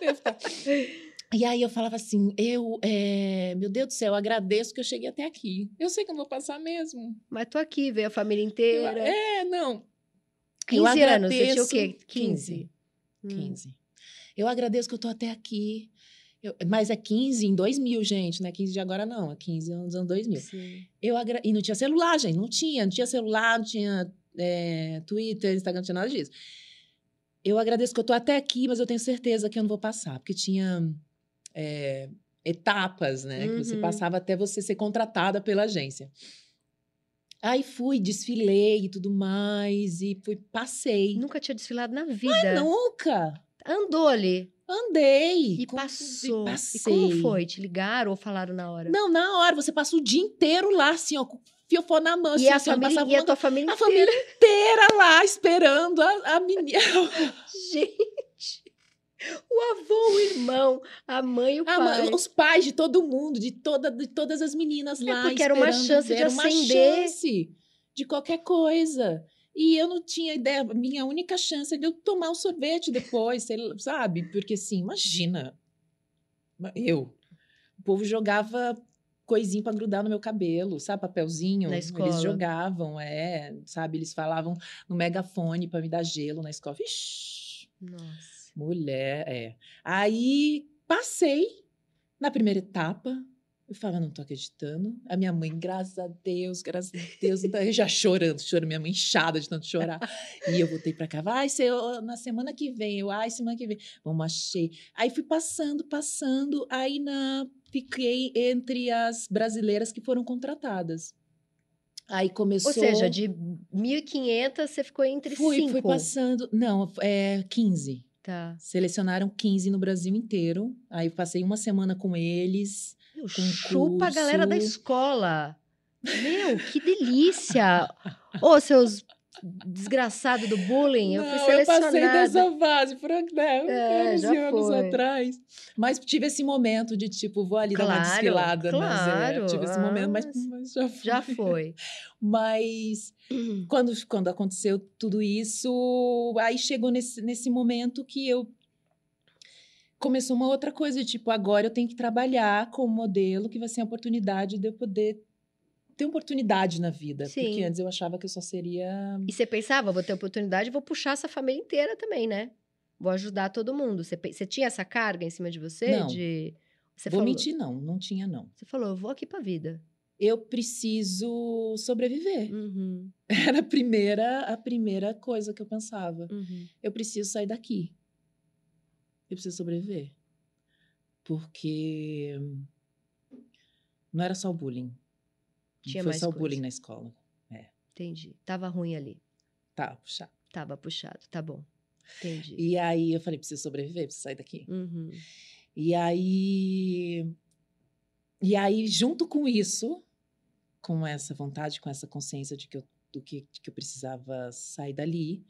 eu. E aí eu falava assim, eu, é, meu Deus do céu, eu agradeço que eu cheguei até aqui. Eu sei que eu não vou passar mesmo. Mas tô aqui, veio a família Eu- inteira. é, não. 15 eu anos, você tinha o agradeço- quê? 15. 15. Hum. 15. Eu agradeço que eu tô até aqui. Eu- mas é 15 em 2000, gente, não é 15 de agora não, é 15 nos anos 2000. Sim. Eu agra... E não tinha celular, gente, não tinha, não tinha celular, não tinha é, Twitter, Instagram, não tinha nada disso. Eu agradeço que eu tô até aqui, mas eu tenho certeza que eu não vou passar, porque tinha é, etapas, né, que você Uhum. passava até você ser contratada pela agência. Aí fui, desfilei e tudo mais, e fui, passei. Nunca tinha desfilado na vida. Nunca! Andou ali Andei. e passou. E passei. como foi? Te ligaram ou falaram na hora? Não, na hora, você passa o dia inteiro lá, assim, ó, fiofó na mão, e assim, a família, passava e a uma- tua família a inteira. família inteira lá, esperando a, a menina. Gente, o avô, o irmão, a mãe o pai. ma- os pais de todo mundo, de, toda, de todas as meninas É, lá. porque era uma chance de era uma acender. chance de qualquer coisa. E eu não tinha ideia, minha única chance é de eu tomar um sorvete depois, sabe? Porque assim, imagina, eu, o povo jogava coisinha para grudar no meu cabelo, sabe? Papelzinho. Na Eles escola. jogavam, é, sabe? Eles falavam no megafone para me dar gelo na escola. Ixi, Nossa. Mulher, é. Aí passei na primeira etapa. Eu falava, não tô acreditando. A minha mãe, graças a Deus, graças a Deus, eu já chorando, chorando, minha mãe inchada de tanto chorar. E eu voltei pra cá, vai ser na semana que vem, eu, ai, semana que vem. Vamos, achei. Aí fui passando, passando, aí na, fiquei entre as brasileiras que foram contratadas. Aí começou. Ou seja, de 1.500 você ficou entre fui, cinco. fui passando. Não, é 15. Tá. Selecionaram 15 no Brasil inteiro. Aí passei uma semana com eles. Meu, Com chupa a galera da escola. Meu, que delícia! Ô, seus desgraçados do bullying, eu fui Não, eu passei selecionada. dessa fase, por né, É, 11 já anos foi. atrás. Mas tive esse momento de, tipo, vou ali dar uma Claro, desfilada. Mas, claro. é, tive esse momento, mas, Ah, mas já foi. Já foi. Mas quando, quando aconteceu tudo isso, aí chegou nesse, nesse momento que eu começou uma outra coisa, tipo, agora eu tenho que trabalhar como modelo, que vai ser a oportunidade de eu poder ter oportunidade na vida. Sim. Porque antes eu achava que eu só seria. E você pensava, vou ter oportunidade, vou puxar essa família inteira também, né? Vou ajudar todo mundo. Você, você tinha essa carga em cima de você? Não. De... Você Vou falou, mentir, não, não tinha, não. Você falou, eu vou aqui pra vida. Eu preciso sobreviver. Uhum, Era a primeira, a primeira coisa que eu pensava. uhum. eu preciso sair daqui. Eu preciso sobreviver. Porque não era só o bullying. Tinha foi mais só o coisa. bullying na escola. Entendi. Tava ruim ali. Tá, puxado. Tava puxado. Tá bom. Entendi. E aí eu falei, preciso sobreviver, preciso sair daqui. Uhum. E aí e aí junto com isso, com essa vontade, com essa consciência de que eu do que, de que eu precisava sair dali,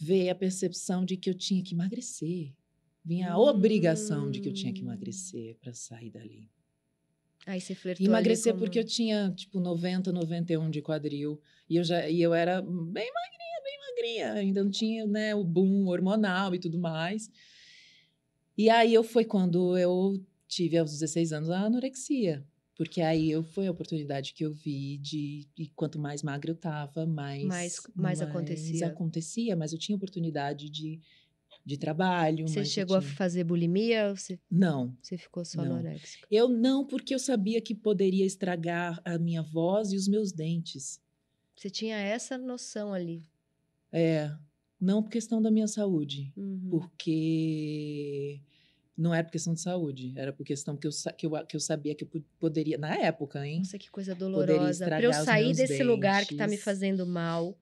veio a percepção de que eu tinha que emagrecer. Vinha a obrigação de que eu tinha que Hum. emagrecer para sair dali. Aí você flertou emagrecer ali porque eu tinha, tipo, 90, 91 de quadril. E eu, já, e eu era bem magrinha, bem magrinha. Ainda não tinha, né, o boom hormonal e tudo mais. E aí eu foi quando eu tive, aos 16 anos, a anorexia. Porque aí eu, foi a oportunidade que eu vi de... E quanto mais magra eu tava, mais... Mais- mais acontecia. acontecia, mas eu tinha oportunidade de, de trabalho. Você chegou a tinha- fazer bulimia ou você, Não, você ficou só Não. anoréxica? eu não, porque eu sabia que poderia estragar a minha voz e os meus dentes. Você tinha essa noção ali. É, não por questão da minha saúde, Uhum. porque não era por questão de saúde, era por questão que eu, que eu, que eu sabia que eu po- poderia, na época, hein? Nossa, que coisa dolorosa. Para eu sair desse lugar que tá me dentes. fazendo mal,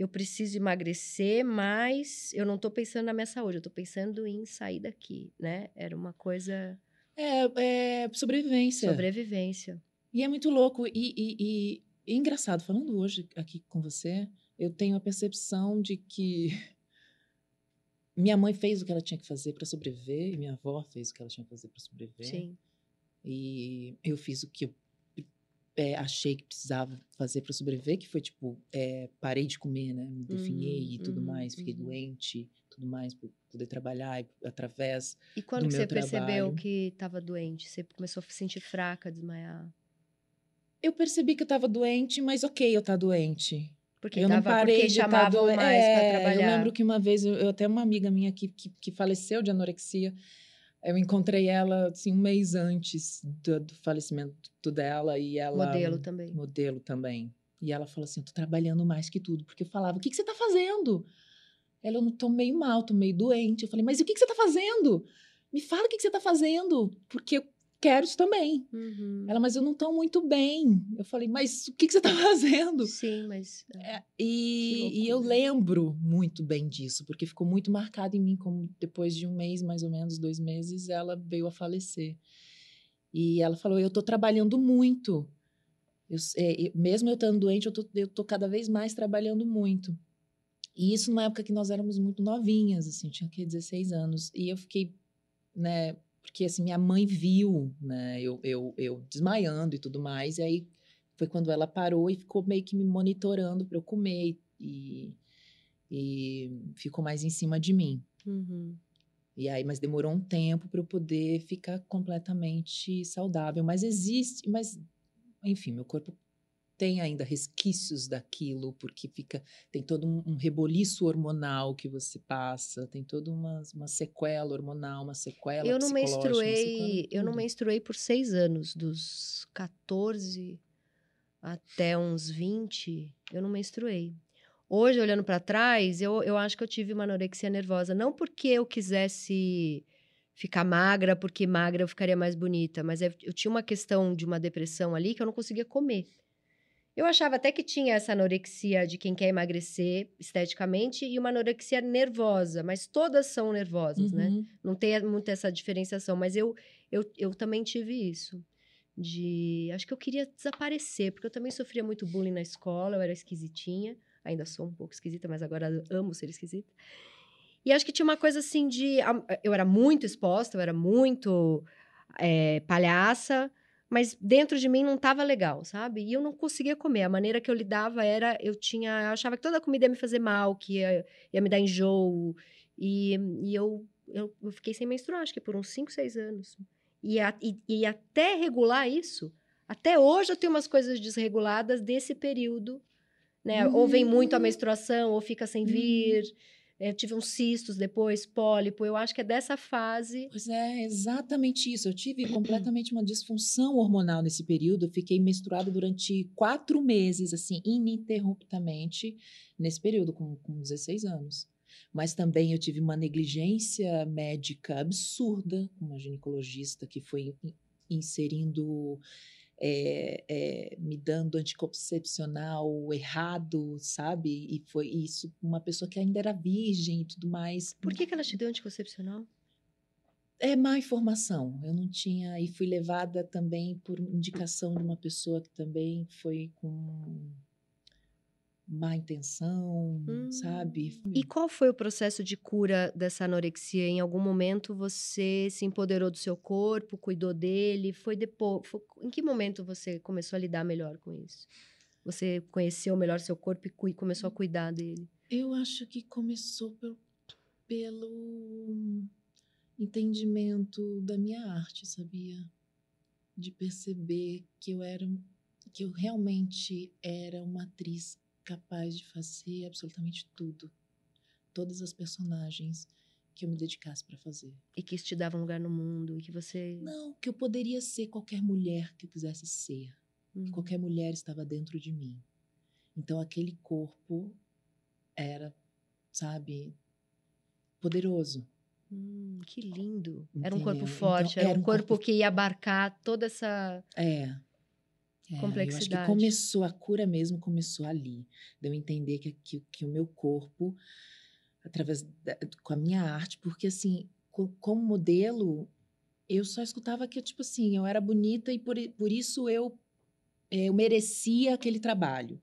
eu preciso emagrecer, mas eu não tô pensando na minha saúde, eu tô pensando em sair daqui, né? Era uma coisa É, é sobrevivência. sobrevivência. E é muito louco. E, e- e- e engraçado, falando hoje aqui com você, eu tenho a percepção de que minha mãe fez o que ela tinha que fazer para sobreviver, e minha avó fez o que ela tinha que fazer para sobreviver. Sim. E eu fiz o que eu é, achei que precisava fazer para sobreviver, que foi tipo, é, parei de comer, né? Me definhei e tudo uhum, mais, fiquei uhum. doente, tudo mais, para poder trabalhar através. E quando do que você percebeu trabalho. que estava doente? Você começou a se sentir fraca, desmaiar? Eu percebi que eu estava doente, mas ok, eu tá doente. Porque eu não tava, parei porque de tá chamavam doen- mais É, trabalhar. Eu lembro que uma vez, eu, eu até uma amiga minha que, que, que faleceu de anorexia, eu encontrei ela assim, um mês antes do, do falecimento dela e ela Modelo também. modelo também. E ela falou assim: eu tô trabalhando mais que tudo. Porque eu falava: o que, que você tá fazendo? Ela, eu não tô meio mal, tô meio doente. Eu falei: mas o que, que você tá fazendo? Me fala o que, que você tá fazendo, porque eu quero isso também. Uhum. Ela, mas eu não tô muito bem. Eu falei: mas o que, que você tá fazendo? Sim, mas. é. É, e, e eu loucura. lembro muito bem disso, porque ficou muito marcado em mim, como depois de um mês, mais ou menos, dois meses, ela veio a falecer. E ela falou: Eu tô trabalhando muito. Eu é, mesmo eu estando doente, eu tô, tô cada vez mais trabalhando muito. E isso numa época que nós éramos muito novinhas, assim, eu tinha que 16 anos. E eu fiquei, né, porque assim, minha mãe viu, né, eu, eu, eu desmaiando e tudo mais, e aí foi quando ela parou e ficou meio que me monitorando para eu comer e, e ficou mais em cima de mim. Uhum. E aí, mas demorou um tempo para eu poder ficar completamente saudável. Mas existe, mas enfim, meu corpo tem ainda resquícios daquilo, porque fica tem todo um, um reboliço hormonal que você passa, tem toda uma, uma sequela hormonal, uma sequela Eu não menstruei, eu não menstruei por seis anos, dos 14 até uns 20, eu não menstruei. Hoje, olhando para trás, eu, eu acho que eu tive uma anorexia nervosa. Não porque eu quisesse ficar magra, porque magra eu ficaria mais bonita, mas é- eu tinha uma questão de uma depressão ali que eu não conseguia comer. Eu achava até que tinha essa anorexia de quem quer emagrecer esteticamente e uma anorexia nervosa, mas todas são nervosas, né? Uhum. Não tem muito essa diferenciação, mas eu, eu, eu também tive isso. De. Acho que eu queria desaparecer, porque eu também sofria muito bullying na escola, eu era esquisitinha. Ainda sou um pouco esquisita, mas agora amo ser esquisita. E acho que tinha uma coisa assim de. Eu era muito exposta, eu era muito é, palhaça, mas dentro de mim não estava legal, sabe? E eu não conseguia comer. A maneira que eu lidava era. Eu tinha. Eu achava que toda comida ia me fazer mal, que ia, ia me dar enjoo. E, e eu, eu, eu fiquei sem menstruar, acho que por uns 5, 6 anos. E, a- e- e até regular isso, até hoje eu tenho umas coisas desreguladas desse período. Né? Ou vem muito a Uhum. menstruação, ou fica sem vir. Eu tive uns cistos depois, pólipo. Eu acho que é dessa fase. Pois é, exatamente isso. Eu tive completamente uma disfunção hormonal nesse período. Eu fiquei menstruada durante quatro meses, assim, ininterruptamente, nesse período, com, com 16 anos. Mas também eu tive uma negligência médica absurda, com uma ginecologista que foi in- inserindo, é, é, me dando anticoncepcional errado, sabe? E foi isso, uma pessoa que ainda era virgem e tudo mais. Por que, que ela te deu anticoncepcional? É má informação. Eu não tinha. E fui levada também por indicação de uma pessoa que também foi com. Má intenção, hum. sabe? E qual foi o processo de cura dessa anorexia? Em algum momento você se empoderou do seu corpo, cuidou dele? Foi depois? Foi, em que momento você começou a lidar melhor com isso? Você conheceu melhor seu corpo e começou a cuidar dele? Eu acho que começou pelo, pelo entendimento da minha arte, sabia? De perceber que eu era que eu realmente era uma atriz capaz de fazer absolutamente tudo. Todas as personagens que eu me dedicasse para fazer. E que isso te dava um lugar no mundo e que você. Não, que eu poderia ser qualquer mulher que eu quisesse ser. Uhum. Que qualquer mulher estava dentro de mim. Então aquele corpo era, sabe, poderoso. Hum, que lindo. Entendeu? Era um corpo forte, então, era, um corpo, corpo que ia abarcar toda essa. É. É, complexidade. Eu acho que começou, a cura mesmo começou ali. De eu entender que, que, que o meu corpo, através da, com a minha arte, porque assim, como modelo, eu só escutava que, tipo assim, eu era bonita e por, por isso eu, eh, eu merecia aquele trabalho.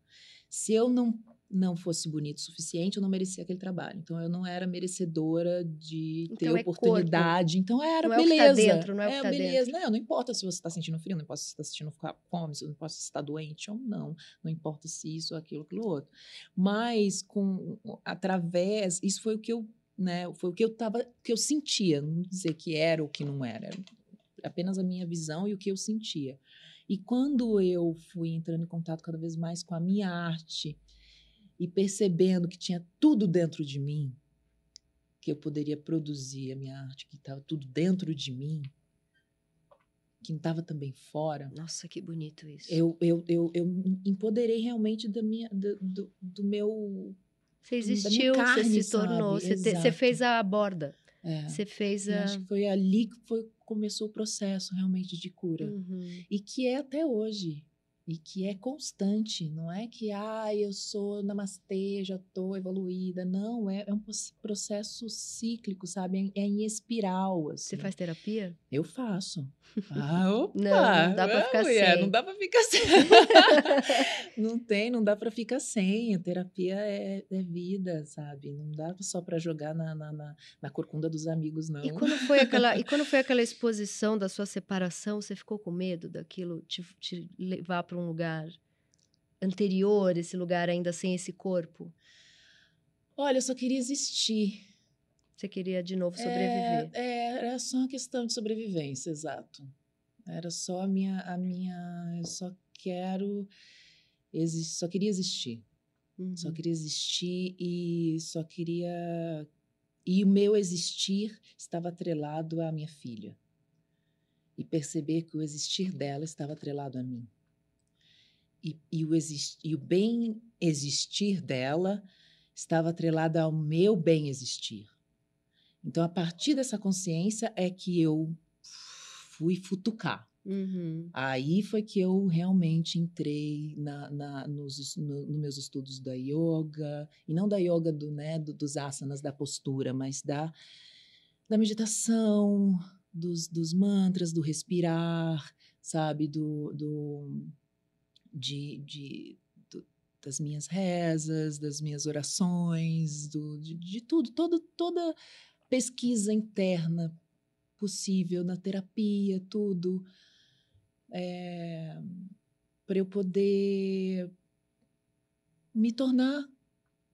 Se eu não não fosse bonito o suficiente, eu não merecia aquele trabalho. Então eu não era merecedora de ter então, é oportunidade. Corpo. Então era não é beleza. É tá dentro, não é, é tá beleza. Não, não importa se você está sentindo frio, não importa se você está sentindo fome, não importa se você está doente ou não, não importa se isso, aquilo, aquilo outro. Mas com através, isso foi o que eu, né, foi o que eu tava, que eu sentia, não dizer que era ou que não era, era apenas a minha visão e o que eu sentia. E quando eu fui entrando em contato cada vez mais com a minha arte, e percebendo que tinha tudo dentro de mim, que eu poderia produzir a minha arte, que estava tudo dentro de mim, que não estava também fora. Nossa, que bonito isso. Eu, eu, eu, eu empoderei realmente da minha, do, do, do meu. Você existiu, carne, você se tornou, você, te, você, fez a borda. É. Você fez a. acho que foi ali que foi, começou o processo realmente de cura. Uhum. E que é até hoje e que é constante, não é que ah, eu sou namastê, já estou evoluída, não, é, é, um processo cíclico, sabe? É, é em espiral. Assim. Você faz terapia? Eu faço. Ah, opa! não, não dá para ficar mulher, sem. Não dá para ficar sem. não tem, não dá para ficar sem. A terapia é, é, vida, sabe? Não dá só para jogar na, na, na, na, corcunda dos amigos, não. E quando foi aquela, e quando foi aquela exposição da sua separação, você ficou com medo daquilo te, te levar para um lugar anterior, esse lugar ainda sem esse corpo? Olha, eu só queria existir. Você queria de novo sobreviver? É, é, era só uma questão de sobrevivência, exato. Era só a minha, a minha, eu só quero, existir, só queria existir. Uhum. Só queria existir e só queria e o meu existir estava atrelado à minha filha. E perceber que o existir dela estava atrelado a mim. E, e, o, exist, e o bem existir dela estava atrelado ao meu bem existir. Então, a partir dessa consciência é que eu fui futucar. Uhum. Aí foi que eu realmente entrei na, na nos no, no, meus estudos da yoga, e não da yoga do, né, do, dos asanas, da postura, mas da, da meditação, dos, dos mantras, do respirar, sabe, do, do de, de do, das minhas rezas, das minhas orações, do, de, de tudo, todo, toda pesquisa interna possível na terapia, tudo, é, para eu poder me tornar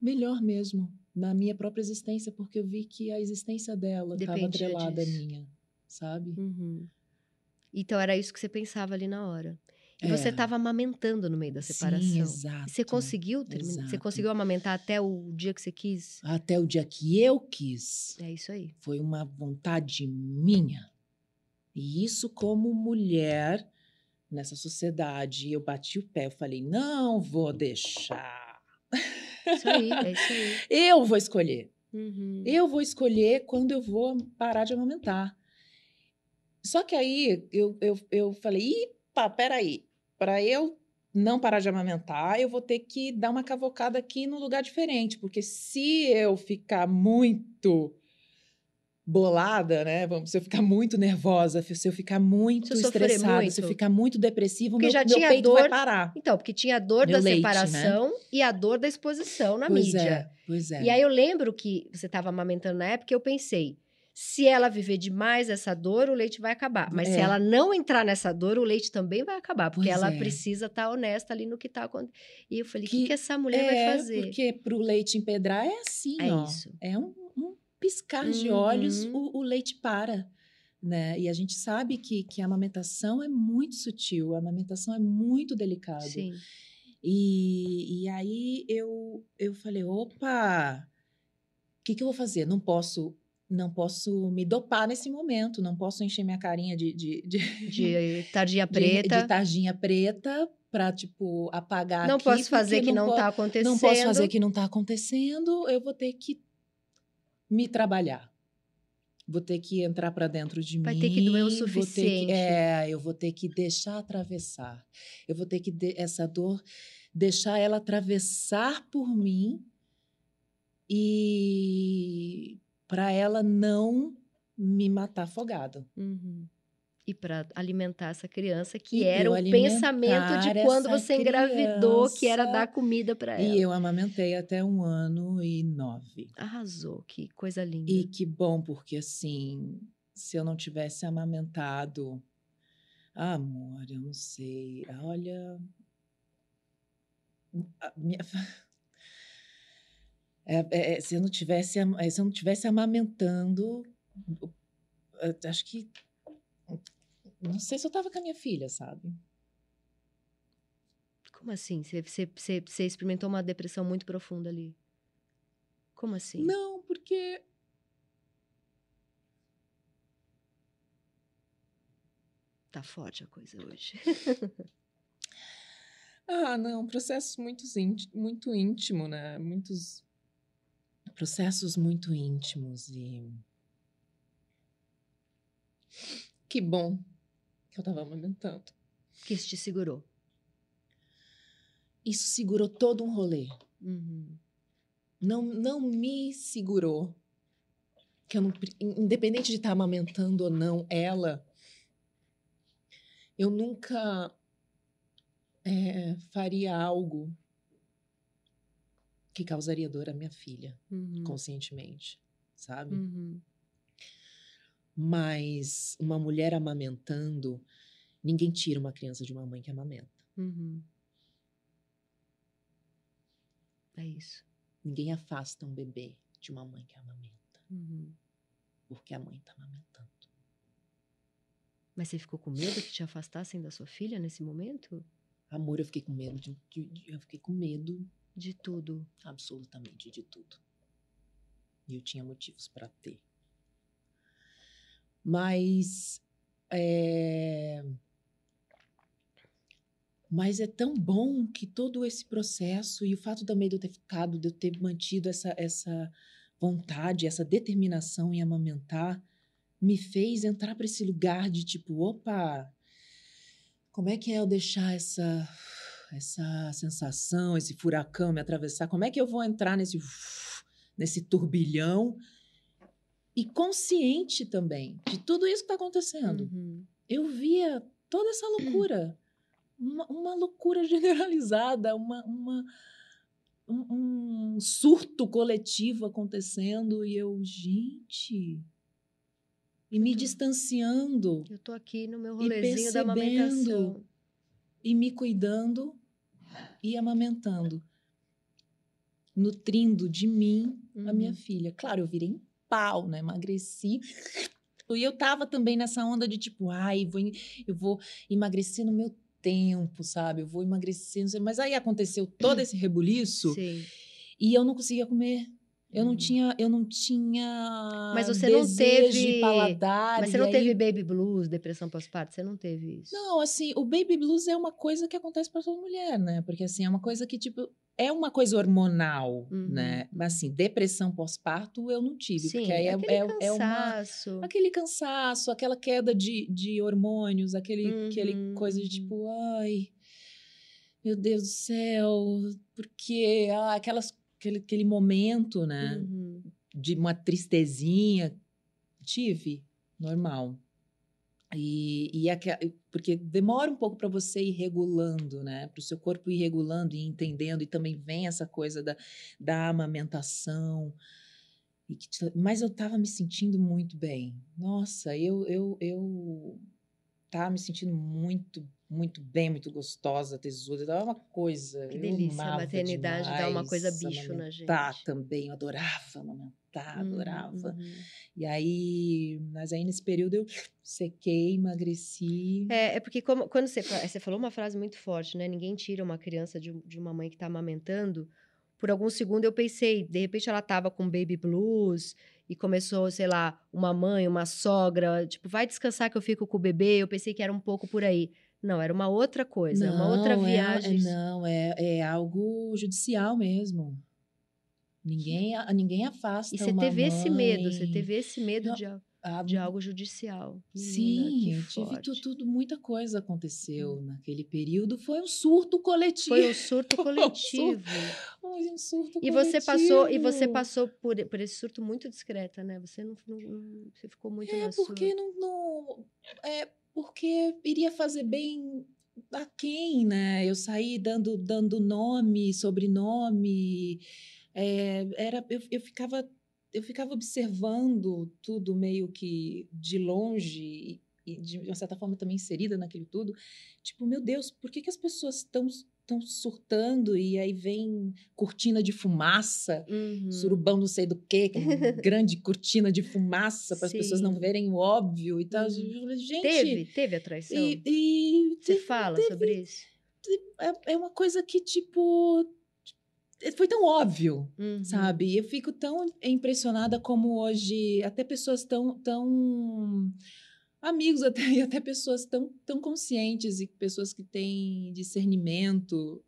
melhor mesmo na minha própria existência, porque eu vi que a existência dela estava atrelada à minha, sabe? Uhum. Então era isso que você pensava ali na hora. E é. você estava amamentando no meio da separação. Sim, exato. Você conseguiu terminar? Você conseguiu amamentar até o dia que você quis? Até o dia que eu quis. É isso aí. Foi uma vontade minha. E isso, como mulher nessa sociedade, eu bati o pé, eu falei: não vou deixar. Isso aí, é isso aí. eu vou escolher. Uhum. Eu vou escolher quando eu vou parar de amamentar. Só que aí eu, eu, eu falei: ih, pá, peraí, para eu não parar de amamentar, eu vou ter que dar uma cavocada aqui num lugar diferente, porque se eu ficar muito bolada, né? Se eu ficar muito nervosa, se eu ficar muito Se eu estressada, muito. se eu ficar muito depressiva, Porque meu, já meu tinha peito dor- vai parar. Então, porque tinha a dor Meu da leite, né? separação e a dor da exposição na pois mídia. é, pois é. E aí eu lembro que você estava amamentando na época e eu pensei, se ela viver demais essa dor, o leite vai acabar. Mas se É. ela não entrar nessa dor, o leite também vai acabar, porque Pois ela é. precisa estar honesta ali no que está acontecendo. E eu falei, o que, Que que essa mulher é, vai fazer? porque pro leite empedrar é assim, É ó. isso. É um, um piscar de Uhum. olhos, o, o leite para. Né? E a gente sabe que, que a amamentação é muito sutil, a amamentação é muito delicada. Sim. E, e aí eu, eu falei, opa, o que, que eu vou fazer? Não posso, não posso me dopar nesse momento, não posso encher minha carinha de, de, de, De tardia de- preta. de tarjinha preta para tipo apagar não posso fazer que não po- está acontecendo. não posso fazer que não está acontecendo, eu vou ter que me trabalhar. Vou ter que entrar para dentro de Vai mim. ter que doer o ter que- suficiente. é, eu vou ter que deixar atravessar. Eu vou ter que de- essa dor deixar ela atravessar por mim e para ela não me matar afogada. Uhum. E para alimentar essa criança, que E era o pensamento de quando você engravidou, que era dar comida para ela. E eu amamentei até um ano e nove. Arrasou, que coisa linda. E que bom, porque assim, se eu não tivesse amamentado, ah, amor, eu não sei, olha, a minha- É, é, é, se eu não tivesse, é, se eu não tivesse amamentando, acho que não sei se eu tava com a minha filha, sabe? Como assim? Você, você, você, você experimentou uma depressão muito profunda ali? Como assim? Não, porque Tá forte a coisa hoje. Ah, não, processos muito, ínti- muito íntimo, né? Muitos processos muito íntimos e que bom que eu tava amamentando. que isso te segurou. Isso segurou todo um rolê. Uhum. Não, não me segurou. Que eu não, independente de estar amamentando ou não ela, eu nunca eh, faria algo que causaria dor à minha filha. Uhum. conscientemente, sabe? Uhum. Mas uma mulher amamentando, ninguém tira uma criança de uma mãe que amamenta. Uhum. É isso. Ninguém afasta um bebê de uma mãe que amamenta, Uhum. porque a mãe tá amamentando. Mas você ficou com medo que te afastassem da sua filha nesse momento? Amor, eu fiquei com medo de, de- de- eu fiquei com medo De tudo. absolutamente de tudo. E eu tinha motivos para ter. Mas é... Mas é tão bom que todo esse processo e o fato também de eu ter ficado, de eu ter mantido essa, essa vontade, essa determinação em amamentar, me fez entrar para esse lugar de tipo, opa, como é que é eu deixar essa essa sensação, esse furacão me atravessar? Como é que eu vou entrar nesse nesse turbilhão e consciente também de tudo isso que está acontecendo? Uhum. eu via toda essa loucura. Uma, uma loucura generalizada, uma, uma- um, um surto coletivo acontecendo e eu, gente. E me distanciando Eu tô aqui no meu E rolezinho da amamentação. e me cuidando e amamentando. Nutrindo de mim a minha Uhum. filha. Claro, eu virei pau, né? Emagreci. E eu tava também nessa onda de tipo, ai, vou, eu vou emagrecer no meu tempo, sabe? Eu vou emagrecer, não sei. Mas aí aconteceu todo esse rebuliço Sim. e eu não conseguia comer. Eu não Hum. tinha, eu não tinha Mas você não teve- de paladar. Mas você não aí- teve baby blues, depressão pós-parto? Você não teve isso? Não, assim, o baby blues é uma coisa que acontece para toda mulher, né? Porque assim, é uma coisa que tipo é uma coisa hormonal, Uhum. né? Mas assim, depressão pós-parto eu não tive, Sim, porque aí é, é, é uma aquele cansaço, aquela queda de, de hormônios, aquele, Uhum, aquele coisa de uhum. tipo, ai, meu Deus do céu, porque ah, aquelas, aquele, aquele momento, né, Uhum. de uma tristezinha tive, normal. E, e aque- porque demora um pouco para você ir regulando, né? Para o seu corpo ir regulando e entendendo, e também vem essa coisa da, da amamentação. E que mas eu estava me sentindo muito bem. Nossa, eu, eu, eu tava me sentindo muito, muito bem, muito gostosa, tesuda. Dava uma coisa. Que delícia, a maternidade dá uma coisa demais bicho na gente. amamentar também, eu adorava amamentar, Uhum, adorava. uhum. E aí, mas aí nesse período eu sequei, emagreci. É, é porque como- quando você, você falou uma frase muito forte, né? Ninguém tira uma criança de, de uma mãe que tá amamentando. Por algum segundo eu pensei, de repente ela tava com baby blues e começou, sei lá, uma mãe, uma sogra, tipo, vai descansar que eu fico com o bebê. Eu pensei que era um pouco por aí. Não, era uma outra coisa, uma outra Não, é- viagem. É, não, é, é algo judicial mesmo. Ninguém, a- ninguém afasta E você teve esse medo, você mãe. teve esse medo Não, de, Ah, de algo judicial. Menina, Sim, eu tive forte. tu- tudo, muita coisa aconteceu naquele período. Foi um surto coletivo. Foi um surto coletivo. Foi um surto E você passou, e você passou por, por esse surto muito discreta, né? Você não, não- não- você ficou muito É na porque sua. não, não- é porque iria fazer bem a quem, né? Eu saí dando dando nome, sobrenome, é, era eu, eu ficava eu ficava observando tudo meio que de longe e, de uma certa forma também inserida naquilo tudo. Tipo, meu Deus, por que, que as pessoas estão estão surtando e aí vem cortina de fumaça? Uhum. surubão não sei do quê, que é grande cortina de fumaça para as pessoas não verem o óbvio e tal. Uhum. Gente, Teve, teve a traição. e, e você teve- fala teve- sobre isso? é, é uma coisa que, tipo, foi tão óbvio, Uhum. sabe? Eu fico tão impressionada como hoje, até pessoas tão, tão amigos até, e até pessoas tão, tão conscientes e pessoas que têm discernimento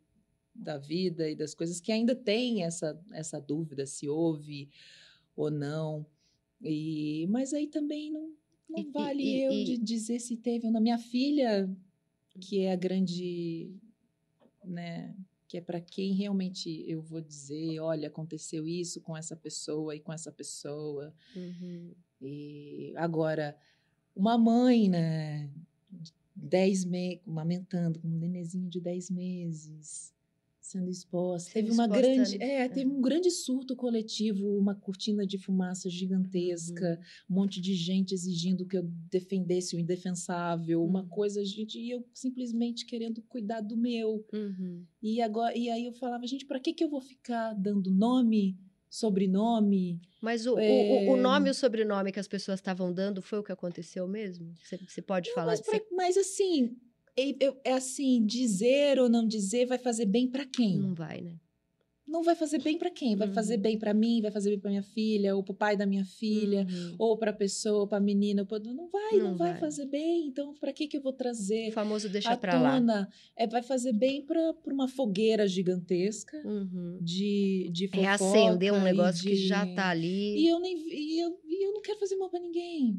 da vida e das coisas que ainda têm essa, essa dúvida se houve ou não. E, mas aí também não, não E- vale e- eu de dizer se teve ou não. Minha filha, que é a grande, né, que é para quem realmente eu vou dizer, olha, aconteceu isso com essa pessoa e com essa pessoa. Uhum. E agora, uma mãe, né? Dez meses, amamentando com um nenezinho de 10 meses, sendo exposta. Sendo teve uma exposta, grande. né? É, teve um grande surto coletivo, uma cortina de fumaça gigantesca, um monte de gente exigindo que eu defendesse o indefensável, uma Uhum. coisa, gente, e eu simplesmente querendo cuidar do meu. Uhum. E, agora, e aí eu falava, gente, para que, que eu vou ficar dando nome, sobrenome? Mas o, o- o, É. o nome e o sobrenome que as pessoas estavam dando foi o que aconteceu mesmo? Você, você pode falar? Mas, pra- Você- mas assim, é, é- é assim, dizer ou não dizer vai fazer bem para quem? Não vai, né? Não vai fazer bem para quem? Vai Uhum. fazer bem para mim, vai fazer bem para minha filha, ou para o pai da minha filha, Uhum. ou para a pessoa, para a menina, pra- não vai, não, Não vai. vai. fazer bem. Então, para que que eu vou O trazer famoso deixa à pra lá. É, vai fazer bem para uma fogueira gigantesca Uhum. de de fofoca Reacender um negócio que de- já tá ali. E eu nem e eu, e eu não quero fazer mal para ninguém.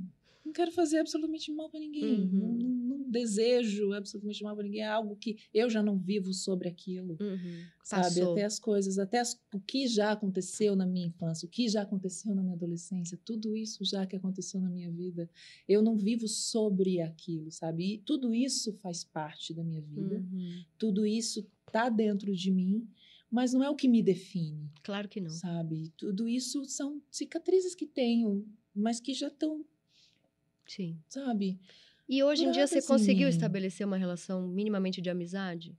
Não quero fazer absolutamente mal para ninguém. Uhum. Não, não- não desejo absolutamente mal para ninguém. É algo que eu já não vivo sobre aquilo. Uhum. Sabe? Passou. Até as coisas, até as- o que já aconteceu na minha infância, o que já aconteceu na minha adolescência, tudo isso já que aconteceu na minha vida. Eu não vivo sobre aquilo, sabe? E tudo isso faz parte da minha vida. Uhum. Tudo isso tá dentro de mim, mas não é o que me define Claro que não. sabe? Tudo isso são cicatrizes que tenho, mas que já estão, Sim. sabe? E hoje em dia você conseguiu mim. estabelecer uma relação minimamente de amizade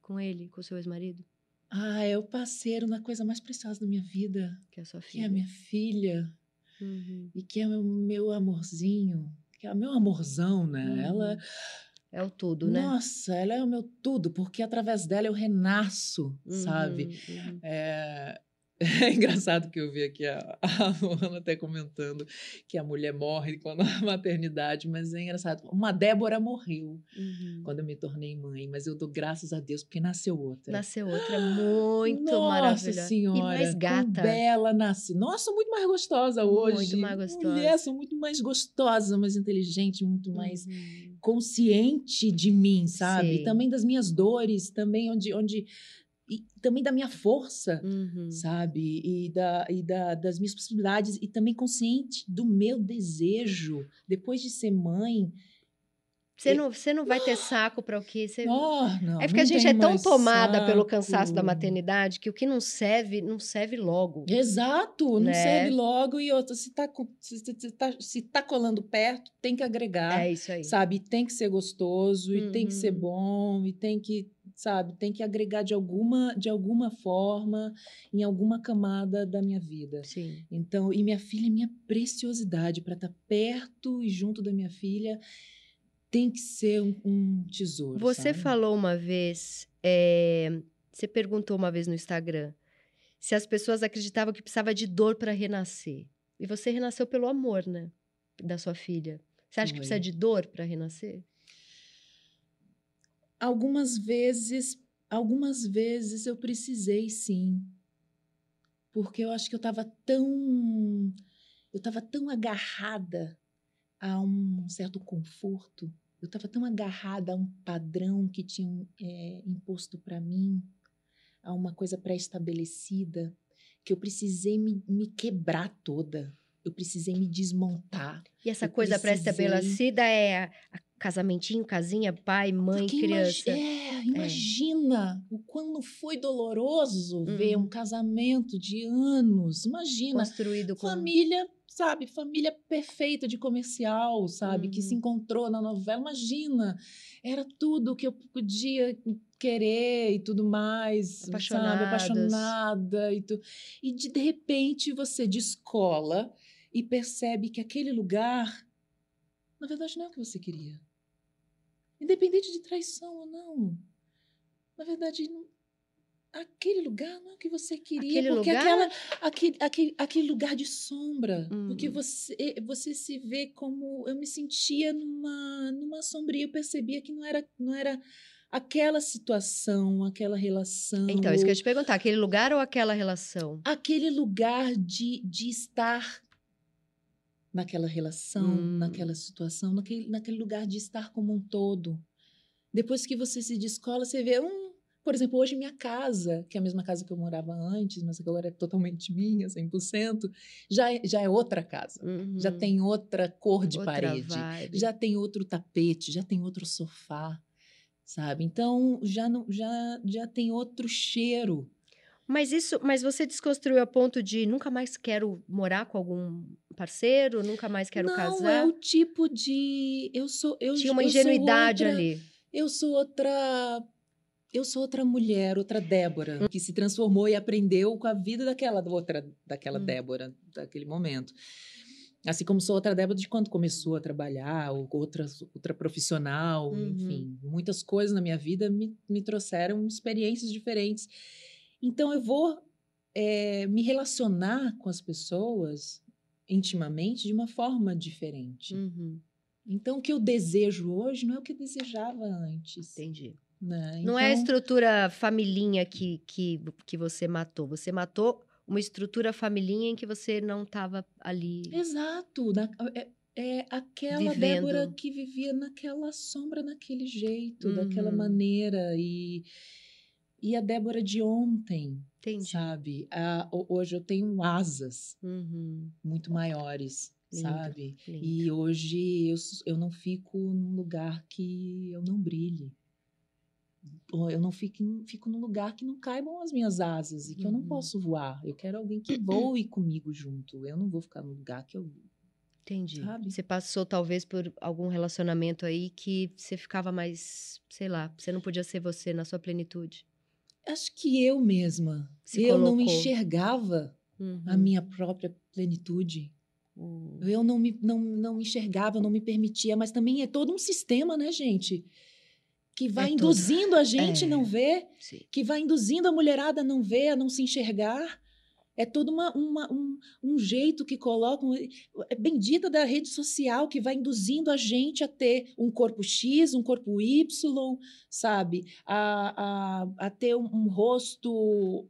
com ele, com o seu ex-marido, Ah, é o parceiro na coisa mais preciosa da minha vida, que é a sua que é filha? a minha filha Uhum. e que é o meu, meu amorzinho, que é o meu amorzão, né? Uhum. Ela, É o tudo, né? nossa, ela é o meu tudo, porque através dela eu renasço, sabe? Uhum, uhum. É... é engraçado que eu vi aqui a, a Luana até comentando que a mulher morre quando a maternidade, mas é engraçado. Uma Débora morreu Uhum. quando eu me tornei mãe, mas eu dou graças a Deus porque nasceu outra. Nasceu outra muito Nossa maravilhosa. senhora, e mais gata. bela nasce. Nossa, muito mais gostosa hoje. Muito mais gostosa. Mulher, sou muito mais gostosa, mais inteligente, muito mais Uhum. consciente de mim, sabe? Sim. Também das minhas dores, também onde, onde e também da minha força, Uhum. sabe? E, da, e da, das minhas possibilidades, e também consciente do meu desejo, depois de ser mãe. Você não, você não vai ter saco para o que você. Oh, não, é porque a não gente é tão tomada pelo cansaço da saco. maternidade que o que não serve, não serve logo. Exato, não Né? serve logo e outra, se tá, se, se- se tá, se tá colando perto, tem que agregar, É isso aí. sabe? Tem que ser gostoso e tem que ser Uhum. bom e tem que, sabe, tem que agregar de alguma, de alguma forma em alguma camada da minha vida. Sim. Então, e minha filha é minha preciosidade para estar perto e junto da minha filha tem que ser um, um tesouro. Você sabe? falou uma vez, é, você perguntou uma vez no Instagram se as pessoas acreditavam que precisava de dor para renascer. E você renasceu pelo amor, né? Da sua filha. Você acha que Foi. precisa de dor para renascer? Algumas vezes, algumas vezes eu precisei sim. Porque eu acho que eu estava tão eu estava tão agarrada a um certo conforto. Eu estava tão agarrada a um padrão que tinham é, imposto para mim, a uma coisa pré-estabelecida, que eu precisei me, me quebrar toda. Eu precisei me desmontar. E essa Eu coisa precisei. pré-estabelecida é a- a casamentinho, casinha, pai, mãe, Porque criança. imagi- é, imagina o quão foi doloroso ver Uhum. um casamento de anos. Imagina, Construído com. família, sabe, família perfeita de comercial, sabe, que Uhum. se encontrou na novela. Imagina, era tudo que eu podia querer e tudo mais, sabe, Apaixonadas. apaixonada e tu... E de, de repente você descola e percebe que aquele lugar, na verdade, não é o que você queria. Independente de traição ou não. Na verdade, não- aquele lugar não é o que você queria. Aquele porque lugar? aquela, aquele, aquele, aquele lugar de sombra. Hum. Porque você, você se vê como. Eu me sentia numa, numa sombria. Eu percebia que não era, não era aquela situação, aquela relação. Então, isso que eu ia te perguntar, aquele lugar ou aquela relação? aquele lugar de, de estar naquela relação, Hum. naquela situação, naquele, naquele lugar de estar como um todo. Depois que você se descola, você vê, hum, por exemplo, hoje minha casa, que é a mesma casa que eu morava antes, mas agora é totalmente minha, 100%, já é, já é outra casa. Já Uhum. tem outra cor de Outra parede, vibe. já tem outro tapete, já tem outro sofá, sabe? Então, já, não, já, já tem outro cheiro. Mas isso, mas você desconstruiu a ponto de nunca mais quero morar com algum parceiro, nunca mais quero não, casar. é o tipo de eu sou eu Tinha uma eu ingenuidade outra- ali. Eu sou outra eu sou outra mulher, outra Débora, que se transformou e aprendeu com a vida daquela outra daquela Hum. Débora daquele momento. Assim como sou outra Débora de quando começou a trabalhar, ou outra, outra profissional, Uhum. enfim. Muitas coisas na minha vida me, me trouxeram experiências diferentes. Então, eu vou eh, me relacionar com as pessoas intimamente de uma forma diferente. Uhum, Então, o que eu desejo hoje não é o que eu desejava antes. entendi. né? Não é a Então, estrutura familhinha que, que, que você matou. Você matou uma estrutura familhinha em que você não estava ali. Exato. na- é, é aquela Vivendo. Débora que vivia naquela sombra, naquele jeito, daquela Uhum. maneira. E, e a Débora de ontem, Entendi. sabe? A- hoje eu tenho asas Uhum, muito maiores, Lindo, sabe? lindo. E hoje eu, eu não fico num lugar que eu não brilhe. Eu não fico, fico num lugar que não caibam as minhas asas e que eu não Uhum. posso voar. Eu quero alguém que voe comigo junto. Eu não vou ficar num lugar que eu. Entendi. Sabe? Você passou talvez por algum relacionamento aí que você ficava mais, sei lá, você não podia ser você na sua plenitude. Acho que eu mesma. Se eu não colocou. enxergava a Uhum. minha própria plenitude. Hum. Eu não me, não, não enxergava, não me permitia, mas também é todo um sistema, né, gente? Que vai É tudo. induzindo a gente É. não ver. Sim. que vai induzindo a mulherada a não ver, a não se enxergar. É todo uma, uma- um, um jeito que colocam. É bendita da rede social que vai induzindo a gente a ter um corpo X, um corpo Y, sabe? A, a, a ter um, um rosto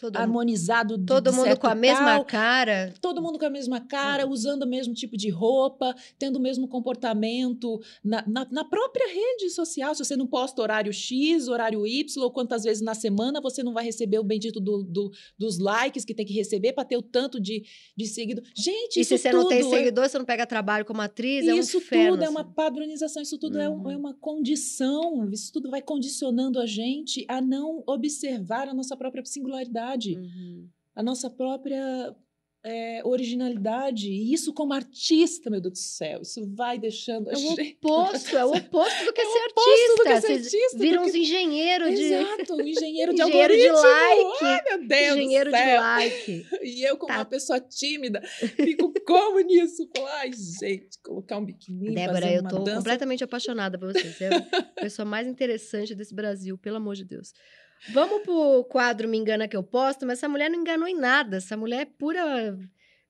Todo, harmonizado. de- todo de mundo com a mesma tal, cara. todo mundo com a mesma cara, usando o mesmo tipo de roupa, tendo o mesmo comportamento na, na, na própria rede social. Se você não posta horário X, horário Y, ou quantas vezes na semana você não vai receber o bendito do, do- dos likes que tem que receber para ter o tanto de, de seguido. Gente, E se você não tem é- seguidor, você não pega trabalho como atriz, é um isso inferno. tudo é assim. uma padronização, isso tudo é, um- Uhum. é uma condição, isso tudo vai condicionando a gente a não observar a nossa própria singularidade Uhum. a nossa própria é, originalidade. E isso, como artista, meu Deus do céu, isso vai deixando É o oposto, é o oposto do que É ser oposto do que artista. ser artista, viram uns engenheiros de. Exato, um engenheiro de Engenheiro de algoritmo. like. Ai, meu Deus engenheiro de like. E eu, como Tá. uma pessoa tímida, fico como nisso? Falo, Ai, gente, colocar um biquíni, Débora, fazer eu uma tô dança. completamente apaixonada por você. Você é a pessoa mais interessante desse Brasil, pelo amor de Deus. Vamos pro quadro Me Engana Que Eu Posto, mas essa mulher não enganou em nada. Essa mulher é pura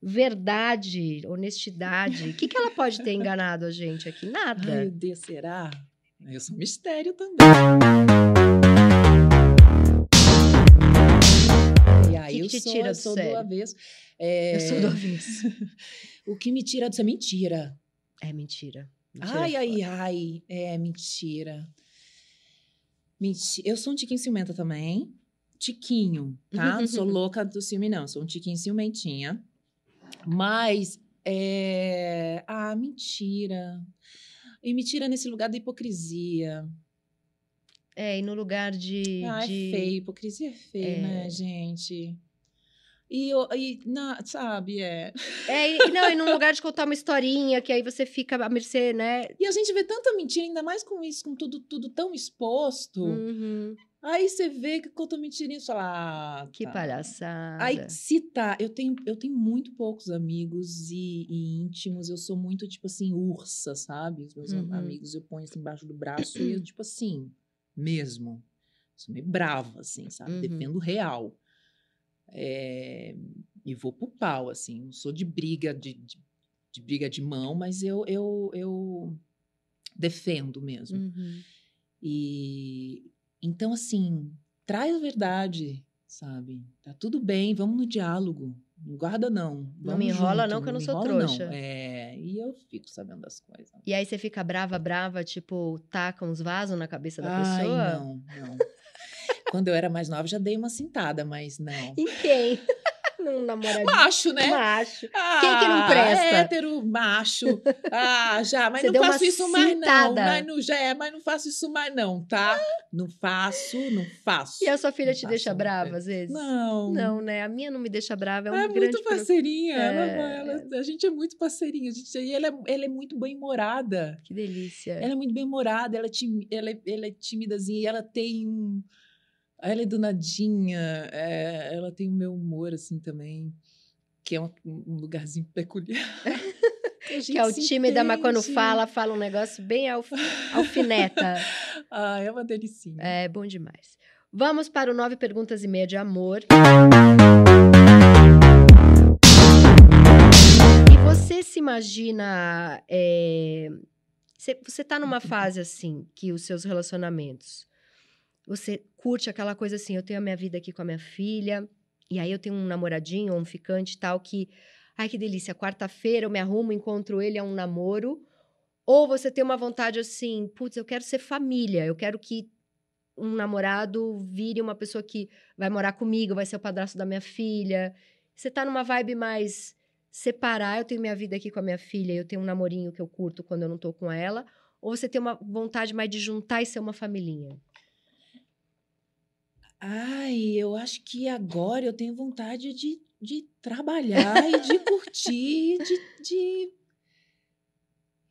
verdade, honestidade. O que, que ela pode ter enganado a gente aqui? Ai, Nada. meu Deus, será? Eu sou um mistério também. E aí, que eu te sou, tira eu do sou do avesso. É, Eu sou do avesso. O que me tira disso é mentira. É mentira. Mentira Ai, é ai, ai. É mentira. Menti- Eu sou um tiquinho ciumenta também. Tiquinho, tá? Não sou louca do ciúme, não. Sou um tiquinho ciumentinha. Mas, é... Ah, mentira. E mentira nesse lugar da hipocrisia. É, e no lugar de. Ah, de... é feio. Hipocrisia é feio, É. né, gente? E, eu, e sabe, é... É, e, não, e num lugar de contar uma historinha, que aí você fica à mercê, né? E a gente vê tanta mentira, ainda mais com isso, com tudo, tudo tão exposto. Uhum. Aí você vê que conta mentirinha e fala, ah, Que tá. palhaçada. Aí, se tá, eu tenho, eu tenho muito poucos amigos e, e íntimos, eu sou muito, tipo assim, ursa, sabe? Os meus Uhum. amigos eu ponho assim embaixo do braço e eu, tipo assim, mesmo. Sou meio brava, assim, sabe? Uhum. Defendo o real. É, e vou pro pau, assim, não sou de briga, de, de, de briga de mão, mas eu, eu, eu defendo mesmo. Uhum. E então, assim, traz a verdade, sabe? Tá tudo bem, vamos no diálogo. Não guarda, não. Não Vamos me enrola, junto, não, que eu não me sou enrola, trouxa. Não. É, e eu fico sabendo das coisas. E aí você fica brava, brava, tipo, taca uns vasos na cabeça da Ai, pessoa? não, não. Quando eu era mais nova, já dei uma cintada, mas não. Em quem? Num namoradinho. Macho, né? Macho. Ah, Quem que não presta? Hétero, macho. Ah, já, mas Você não uma faço isso mais não. cintada. Mas não, já é, mas não faço isso mais não, tá? Não faço, não faço. E a sua filha Não te deixa brava às vezes? Não. Não, né? A minha não me deixa brava, é um é grande muito parceirinha. ela- É. ela- a gente é muito parceirinha. A gente, e ela, é, ela é muito bem-humorada. Que delícia. Ela é muito bem-humorada, ela, é ela, é, ela é timidazinha e ela tem um. Ela é donadinha, é, ela tem o meu humor, assim, também, que é um, um lugarzinho peculiar. Que é o tímida, mas quando fala, fala um negócio bem alf- alfineta. Ah, é uma delicinha. É bom demais. Vamos para o nove perguntas e meia de amor. E você se imagina. é, Você, você tá numa fase assim, que os seus relacionamentos. Você curte aquela coisa assim, eu tenho a minha vida aqui com a minha filha, e aí eu tenho um namoradinho um ficante tal que. Ai, que delícia, quarta-feira eu me arrumo, encontro ele, é um namoro. Ou você tem uma vontade assim, putz, eu quero ser família, eu quero que um namorado vire uma pessoa que vai morar comigo, vai ser o padrasto da minha filha. Você tá numa vibe mais separar, eu tenho minha vida aqui com a minha filha, eu tenho um namorinho que eu curto quando eu não tô com ela, ou você tem uma vontade mais de juntar e ser uma familhinha? Ai, eu acho que agora eu tenho vontade de, de trabalhar e de curtir, de, de,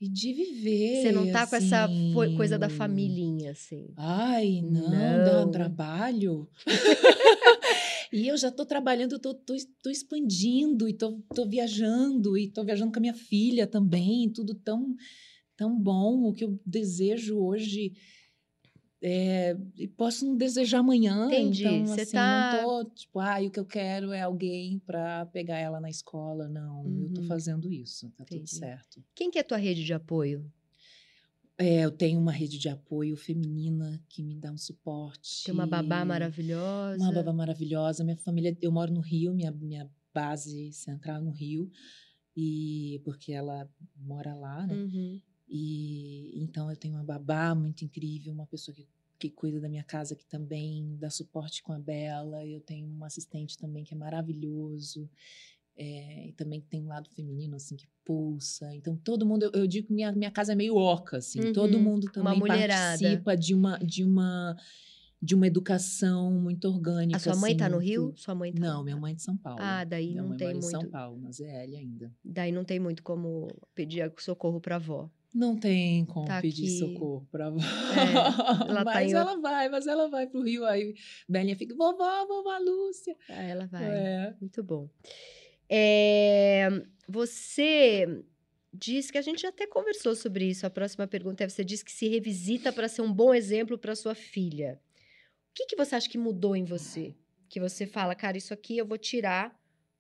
e de viver. Você não tá com essa coisa da assim. familhinha, assim. Ai, não, dá Não. um trabalho. e eu já tô trabalhando, tô, tô, tô expandindo e tô, tô viajando e tô viajando com a minha filha também, tudo tão, tão bom. O que eu desejo hoje é, e posso não desejar amanhã. Entendi, Então, você assim, tá- não tô, tipo, ai, o que eu quero é alguém para pegar ela na escola. Não, eu tô Uhum. fazendo isso, tá tudo Entendi. certo. Quem que é tua rede de apoio? É, eu tenho uma rede de apoio feminina que me dá um suporte. Tem uma babá maravilhosa. Uma babá maravilhosa. Minha família, eu moro no Rio, minha, minha base central no Rio, e porque ela mora lá, né? Uhum. E então eu tenho uma babá muito incrível, uma pessoa que, que cuida da minha casa que também dá suporte com a Bela. Eu tenho um assistente também que é maravilhoso. É, e também tem um lado feminino, assim, que pulsa. Então, todo mundo, eu, eu digo que minha, minha casa é meio oca, assim. Uhum, Todo mundo também participa de uma, de uma de uma educação muito orgânica. A sua mãe assim, tá no muito- Rio? Sua mãe tá Não, minha mãe é de São Paulo. Ah, daí minha não mãe tem mora em São muito. Paulo, na ZL ainda. Daí não tem muito como pedir socorro pra avó. Não tem como Tá pedir aqui. socorro pra avó. ela tá mas em ela vai, mas ela vai pro Rio. Aí Belinha fica, vovó, vovó Lúcia. Ah, ela vai. É. Muito bom. É, você diz que a gente já até conversou sobre isso. A próxima pergunta é: você diz que se revisita para ser um bom exemplo para sua filha. O que, que você acha que mudou em você? Que você fala, cara, isso aqui eu vou tirar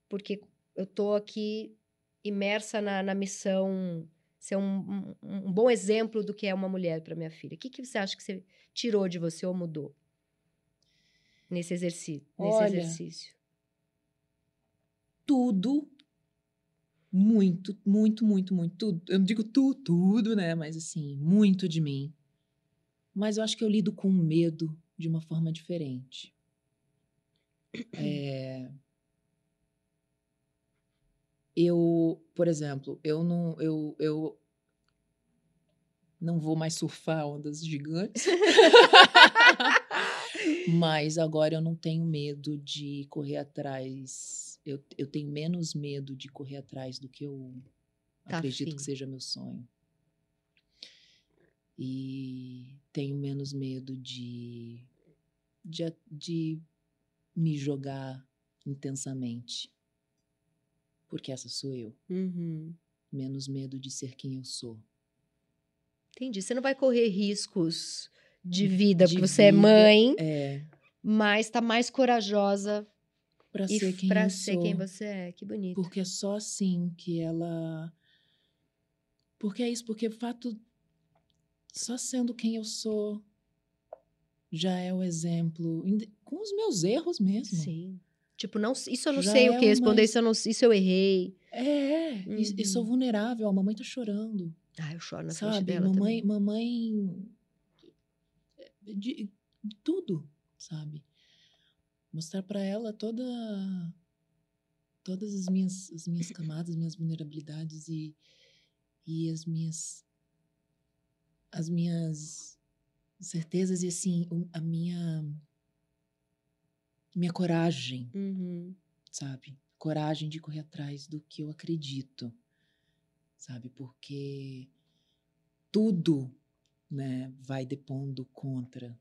porque eu tô aqui imersa na, na missão ser um, um- um bom exemplo do que é uma mulher para minha filha. O que, que você acha que você tirou de você ou mudou nesse exercício? Nesse Olha, exercício? Tudo, muito, muito, muito, muito, tudo. Eu não digo tu, tudo, né? Mas assim, muito de mim. Mas eu acho que eu lido com medo de uma forma diferente. É, Eu, por exemplo, eu não, eu, eu não vou mais surfar ondas gigantes. Mas agora eu não tenho medo de correr atrás. Eu, eu tenho menos medo de correr atrás do que eu Tá acredito afim. que seja meu sonho. E tenho menos medo de, de, de me jogar intensamente. Porque essa sou eu. Uhum. Menos medo de ser quem eu sou. Entendi. Você não vai correr riscos de vida, De porque você é vida, mãe, É, mas tá mais corajosa pra e ser quem pra ser sou. quem você é. Que bonito. Porque é só assim que ela. Porque é isso, porque o fato. Só sendo quem eu sou já é o exemplo. Com os meus erros mesmo. Sim. Tipo, não, isso eu não Já sei é o que uma- responder, isso eu, não, isso eu errei. É, e, e sou Uhum. vulnerável. A mamãe tá chorando. Ah, eu choro na frente sabe? dela mamãe, também. mamãe. De, de tudo, sabe? Mostrar pra ela toda. Todas as minhas, as minhas camadas, minhas vulnerabilidades e, e as minhas. As minhas certezas e, assim, a minha. Minha coragem Uhum. sabe? Coragem de correr atrás do que eu acredito, sabe? Porque tudo, né, vai depondo contra.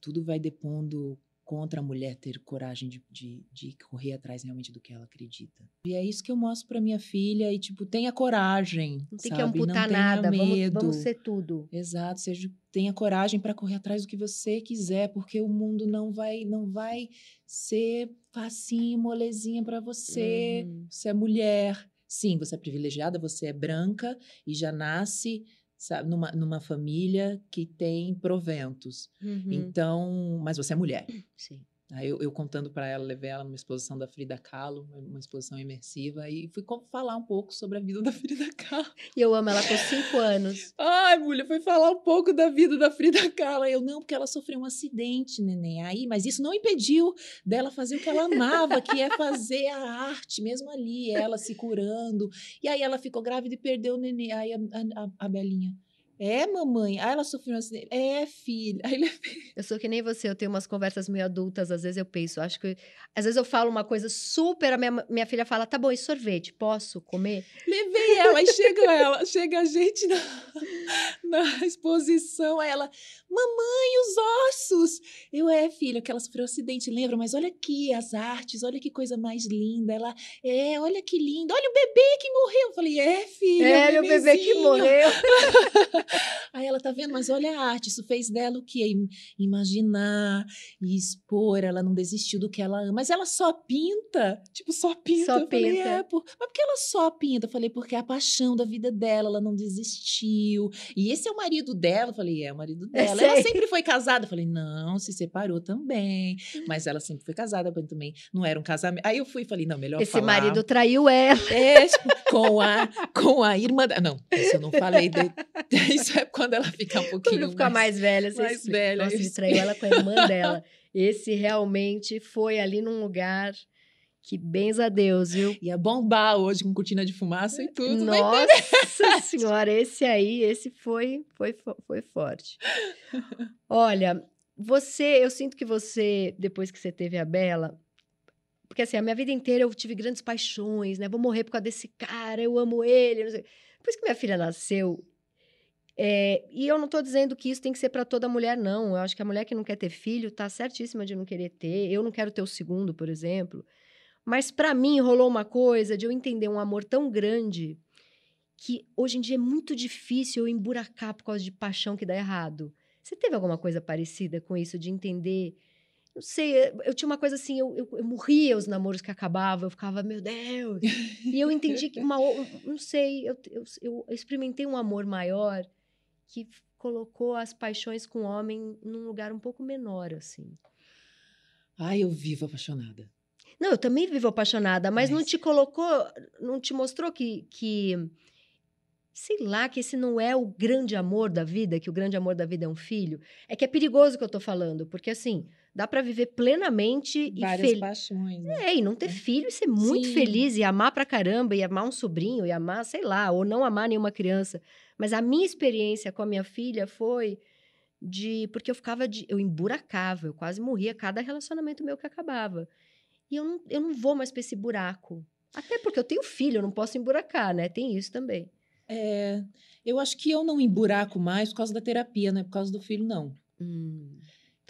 Tudo vai depondo contra a mulher ter coragem de, de, de correr atrás realmente do que ela acredita. E é isso que eu mostro pra minha filha e, tipo, tenha coragem, Não tem que sabe? amputar Não nada, vamos, medo. vamos ser tudo. Exato, seja, tenha coragem para correr atrás do que você quiser, porque o mundo não vai não vai ser facinho, molezinha para você. Uhum. Você é mulher. Sim, você é privilegiada, você é branca e já nasce sabe, numa, numa família que tem proventos. Uhum. Então, mas você é mulher. Sim. Aí eu, eu contando para ela, levei ela numa exposição da Frida Kahlo, uma- exposição imersiva, e fui falar um pouco sobre a vida da Frida Kahlo. E eu amo ela com cinco anos. Ai, mulher, foi falar um pouco da vida da Frida Kahlo. Eu, não, porque ela sofreu um acidente, neném. Aí, mas isso não impediu dela fazer o que ela amava, que é fazer a arte, mesmo ali, ela se curando. E aí ela ficou grávida e perdeu o neném. Aí a, a- a Belinha, é, mamãe? Aí ela sofreu um acidente. É, filha. Aí ele Eu sou que nem você, eu tenho umas conversas meio adultas, às vezes eu penso, acho que. Às vezes eu falo uma coisa super, a minha, minha filha fala, tá bom, e sorvete, posso comer? Levei ela, aí chega ela, chega a gente na, na exposição, aí ela, mamãe, os ossos! Eu, é, filha, que ela sofreu um acidente, lembra? Mas olha aqui as artes, olha que coisa mais linda. Ela, é, olha que lindo, olha o bebê que morreu. Eu falei, é, filha, é, o meu bebê que bebezinho." morreu. Aí ela tá vendo, mas olha a arte, isso fez dela o quê? Im- Imaginar e expor, ela não desistiu do que ela ama. Mas ela só pinta, tipo, só pinta. Só eu falei, pinta. é, por... mas por que ela só pinta? Eu falei, porque é a paixão da vida dela, ela não desistiu. E esse é o marido dela? Eu falei, é o marido É, dela. Ela sempre foi casada? Eu falei, não, se separou também. Mas ela sempre foi casada, também não era um casamento. Aí eu fui e falei, não, melhor Esse falar. marido traiu ela. É, com a, com a irmã da... Não, isso eu não falei. De... Isso é quando ela fica um pouquinho Quando ficar mais velha, você mais velha, Nossa, ele traiu ela com a irmã dela. Esse realmente foi ali num lugar que benza a Deus, viu? Ia bombar hoje com cortina de fumaça e tudo. né? Nossa senhora, esse aí, esse foi, foi, fo- foi forte. Olha, você, eu sinto que você, depois que você teve a Bela, porque assim, a minha vida inteira eu tive grandes paixões, né? Vou morrer por causa desse cara, eu amo ele, não sei. Depois que minha filha nasceu, é, e eu não tô dizendo que isso tem que ser para toda mulher, não. Eu acho que a mulher que não quer ter filho tá certíssima de não querer ter. Eu não quero ter o segundo, por exemplo. Mas para mim rolou uma coisa de eu entender um amor tão grande que hoje em dia é muito difícil eu emburacar por causa de paixão que dá errado. Você teve alguma coisa parecida com isso, de entender? Não sei, eu- tinha uma coisa assim, eu, eu, eu morria os namoros que acabavam, eu ficava, meu Deus. E eu entendi que uma. Não sei, eu, eu, eu experimentei um amor maior que colocou as paixões com o homem num lugar um pouco menor, assim. Ai, eu vivo apaixonada. Não, eu também vivo apaixonada, mas, não Mas- te colocou, não te mostrou que, que, sei lá, que esse não é o grande amor da vida, que o grande amor da vida é um filho. É que é perigoso o que eu tô falando, porque assim, dá pra viver plenamente e Várias feliz. paixões. Né? É, e não ter filho e ser muito Sim. feliz e amar pra caramba, e amar um sobrinho, e amar, sei lá, ou não amar nenhuma criança. Mas a minha experiência com a minha filha foi de. Porque eu ficava de. Eu emburacava, eu quase morria cada relacionamento meu que acabava. E eu não, eu não vou mais pra esse buraco. Até porque eu tenho filho, eu não posso emburacar, né? Tem isso também. É, eu acho que eu não emburaco mais por causa da terapia, não é por causa do filho, não. Hum,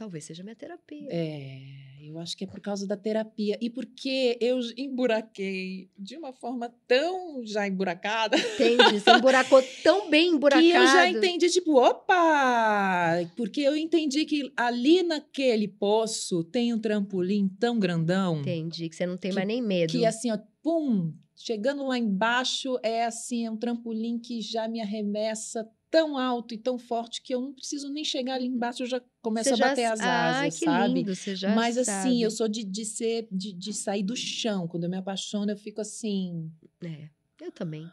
talvez seja minha terapia. É, eu acho que é por causa da terapia. E porque eu emburaquei de uma forma tão já emburacada Entendi. Você emburacou tão bem emburacado. que eu já entendi, tipo, opa! Porque eu entendi que ali naquele poço tem um trampolim tão grandão Entendi, que você não tem Que- mais nem medo. que assim, ó, pum, chegando lá embaixo é assim, é um trampolim que já me arremessa tão alto e tão forte que eu não preciso nem chegar ali embaixo, eu já começo a bater as asas, que sabe? lindo, você já Mas assim, sabe. eu sou de, de ser, de, de sair do chão. Quando eu me apaixono, eu fico assim, É, eu também.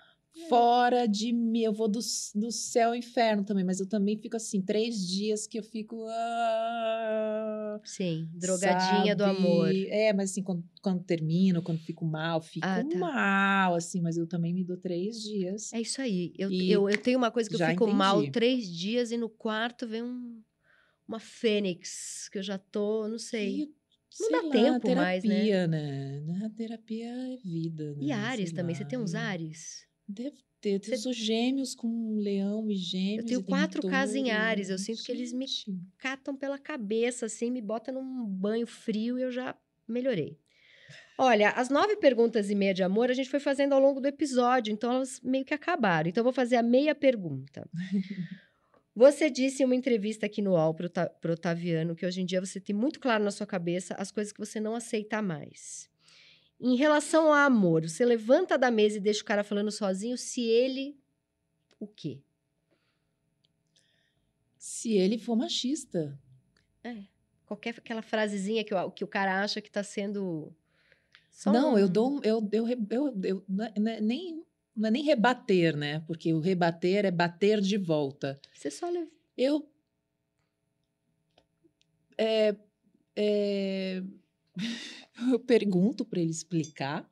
Fora de mim. Eu vou do, do céu ao inferno também, mas eu também fico assim, três dias que eu fico. ah, Sim, drogadinha do sabe? amor. É, mas assim, quando, quando termino, quando fico mal, fico Ah, tá. mal, assim, mas eu também me dou três dias. É isso aí. Eu, eu, eu tenho uma coisa que eu fico mal entendi. três dias e no quarto vem um, uma fênix, que eu já tô, não sei. E, Não dá lá, tempo mais, né? terapia, né? né? A terapia é vida, né? E Ares Sei também, lá, você tem uns e- Ares? Deve ter. Você- Eu sou gêmeos com leão e gêmeos. Eu tenho quatro casas em. Ares, eu sinto que eles me catam pela cabeça, assim, me botam num banho frio e eu já melhorei. Olha, as nove perguntas e meia de amor a gente foi fazendo ao longo do episódio, então elas meio que acabaram. Então eu vou fazer a meia pergunta. Você disse em uma entrevista aqui no UOL Ta- pro Otaviano que hoje em dia você tem muito claro na sua cabeça as coisas que você não aceita mais. Em relação ao amor, você levanta da mesa e deixa o cara falando sozinho se ele. O quê? Se ele for machista. É. Qualquer aquela frasezinha que o, que o cara acha que tá sendo. só não, eu um- dou. Eu, eu, eu, eu, eu- não é- é nem, não é nem rebater, né? Porque o rebater é bater de volta. Você só leva. Eu. É, é, eu pergunto para ele explicar,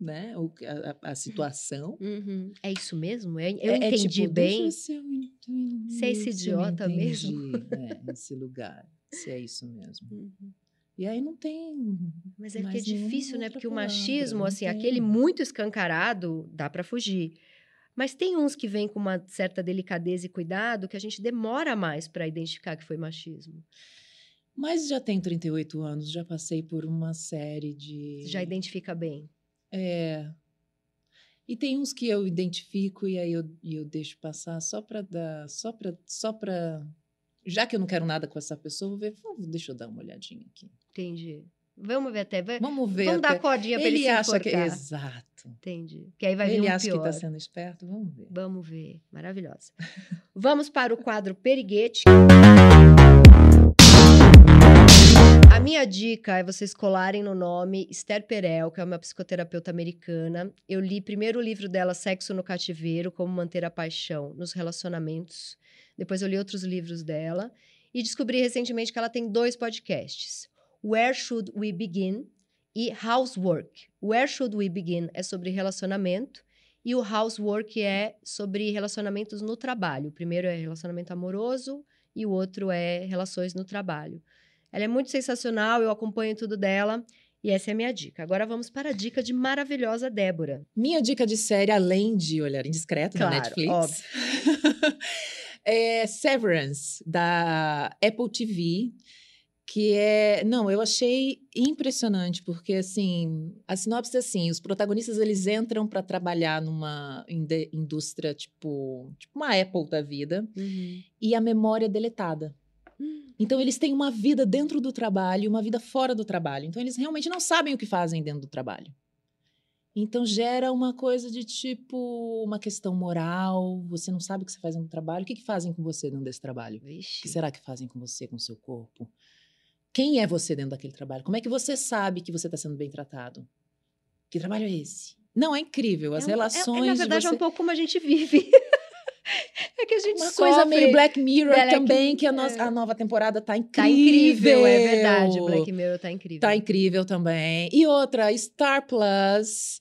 né? O, que- a, a- situação. Uhum. É isso mesmo? Eu, eu É- é entendi tipo, bem. Eu um- Você é esse se idiota mesmo? entendi, É, nesse lugar. Se é isso mesmo. Uhum. E aí não tem. Mas é porque é difícil, né? Porque o machismo, assim, tem. aquele muito escancarado, dá pra fugir. Mas tem uns que vêm com uma certa delicadeza e cuidado que a gente demora mais pra identificar que foi machismo. Mas já tenho 38 anos, já passei por uma série de. Você já identifica bem. É. E tem uns que eu identifico e aí eu, eu deixo passar só para dar, só para, só para, já que eu não quero nada com essa pessoa, vou ver, vou, deixa eu dar uma olhadinha aqui. Entendi. Vamos ver até. Vai, Vamos ver. vamos até. dar cordinha para ele, ele se acha que exato. Entendi. Que aí vai vir ele um acha pior. que está sendo esperto. Vamos ver. Vamos ver. Maravilhosa. Vamos para o quadro Periguete. A minha dica é vocês colarem no nome Esther Perel, que é uma psicoterapeuta americana. Eu li primeiro o livro dela, Sexo no Cativeiro, Como Manter a Paixão nos Relacionamentos. Depois eu li outros livros dela. E descobri recentemente que ela tem dois podcasts. Where Should We Begin? E Housework. Where Should We Begin é sobre relacionamento. E o housework é sobre relacionamentos no trabalho. O primeiro é relacionamento amoroso e o outro é relações no trabalho. Ela é muito sensacional, eu acompanho tudo dela e essa é a minha dica. Agora vamos para a dica de maravilhosa Débora. Minha dica de série, além de Olhar Indiscreto Claro, na Netflix, é Severance, da Apple TV, que é... Não, eu achei impressionante, porque, assim, a sinopse é assim, os protagonistas, eles entram para trabalhar numa indústria, tipo, tipo uma Apple da vida, e a memória é deletada. Então, eles têm uma vida dentro do trabalho e uma vida fora do trabalho. Então, eles realmente não sabem o que fazem dentro do trabalho. Então, gera uma coisa de tipo, uma questão moral. Você não sabe o que você faz no trabalho. O que, que fazem com você dentro desse trabalho? O Vixe. que será que fazem com você, com o seu corpo? Quem é você dentro daquele trabalho? Como é que você sabe que você está sendo bem tratado? Que trabalho é esse? Não, é incrível. As É um- é- relações. É, na de verdade, é você... um pouco como a gente vive. É que a gente Uma sofre. coisa meio Black Mirror Black- também, que a, no- é. a nova temporada tá incrível. Tá incrível, é verdade. Black Mirror tá incrível. Tá incrível também. E outra, Star Plus,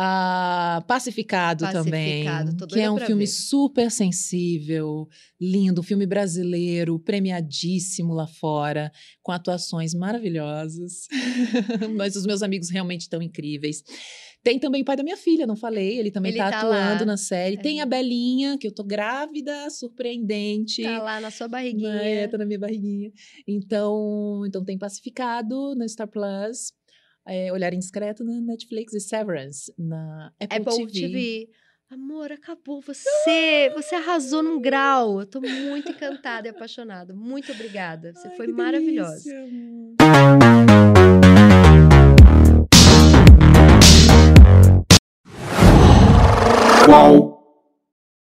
ah, Pacificado, também. Pacificado, tô Que é um filme ver. super sensível, lindo, filme brasileiro, premiadíssimo lá fora, com atuações maravilhosas. Mas os meus amigos realmente estão incríveis. Tem também o pai da minha filha, não falei, ele também Ele tá, tá atuando lá. na série. É. Tem a Belinha, que eu tô grávida, surpreendente. Tá lá na sua barriguinha. É, tá na minha barriguinha. Então, então tem Pacificado na Star Plus, é, Olhar Indiscreto na Netflix e Severance na Apple, Apple TV. TV. Amor, acabou. Você, você arrasou num grau. Eu tô muito encantada e apaixonada. Muito obrigada. Você Ai, foi maravilhosa. delícia. Tchau!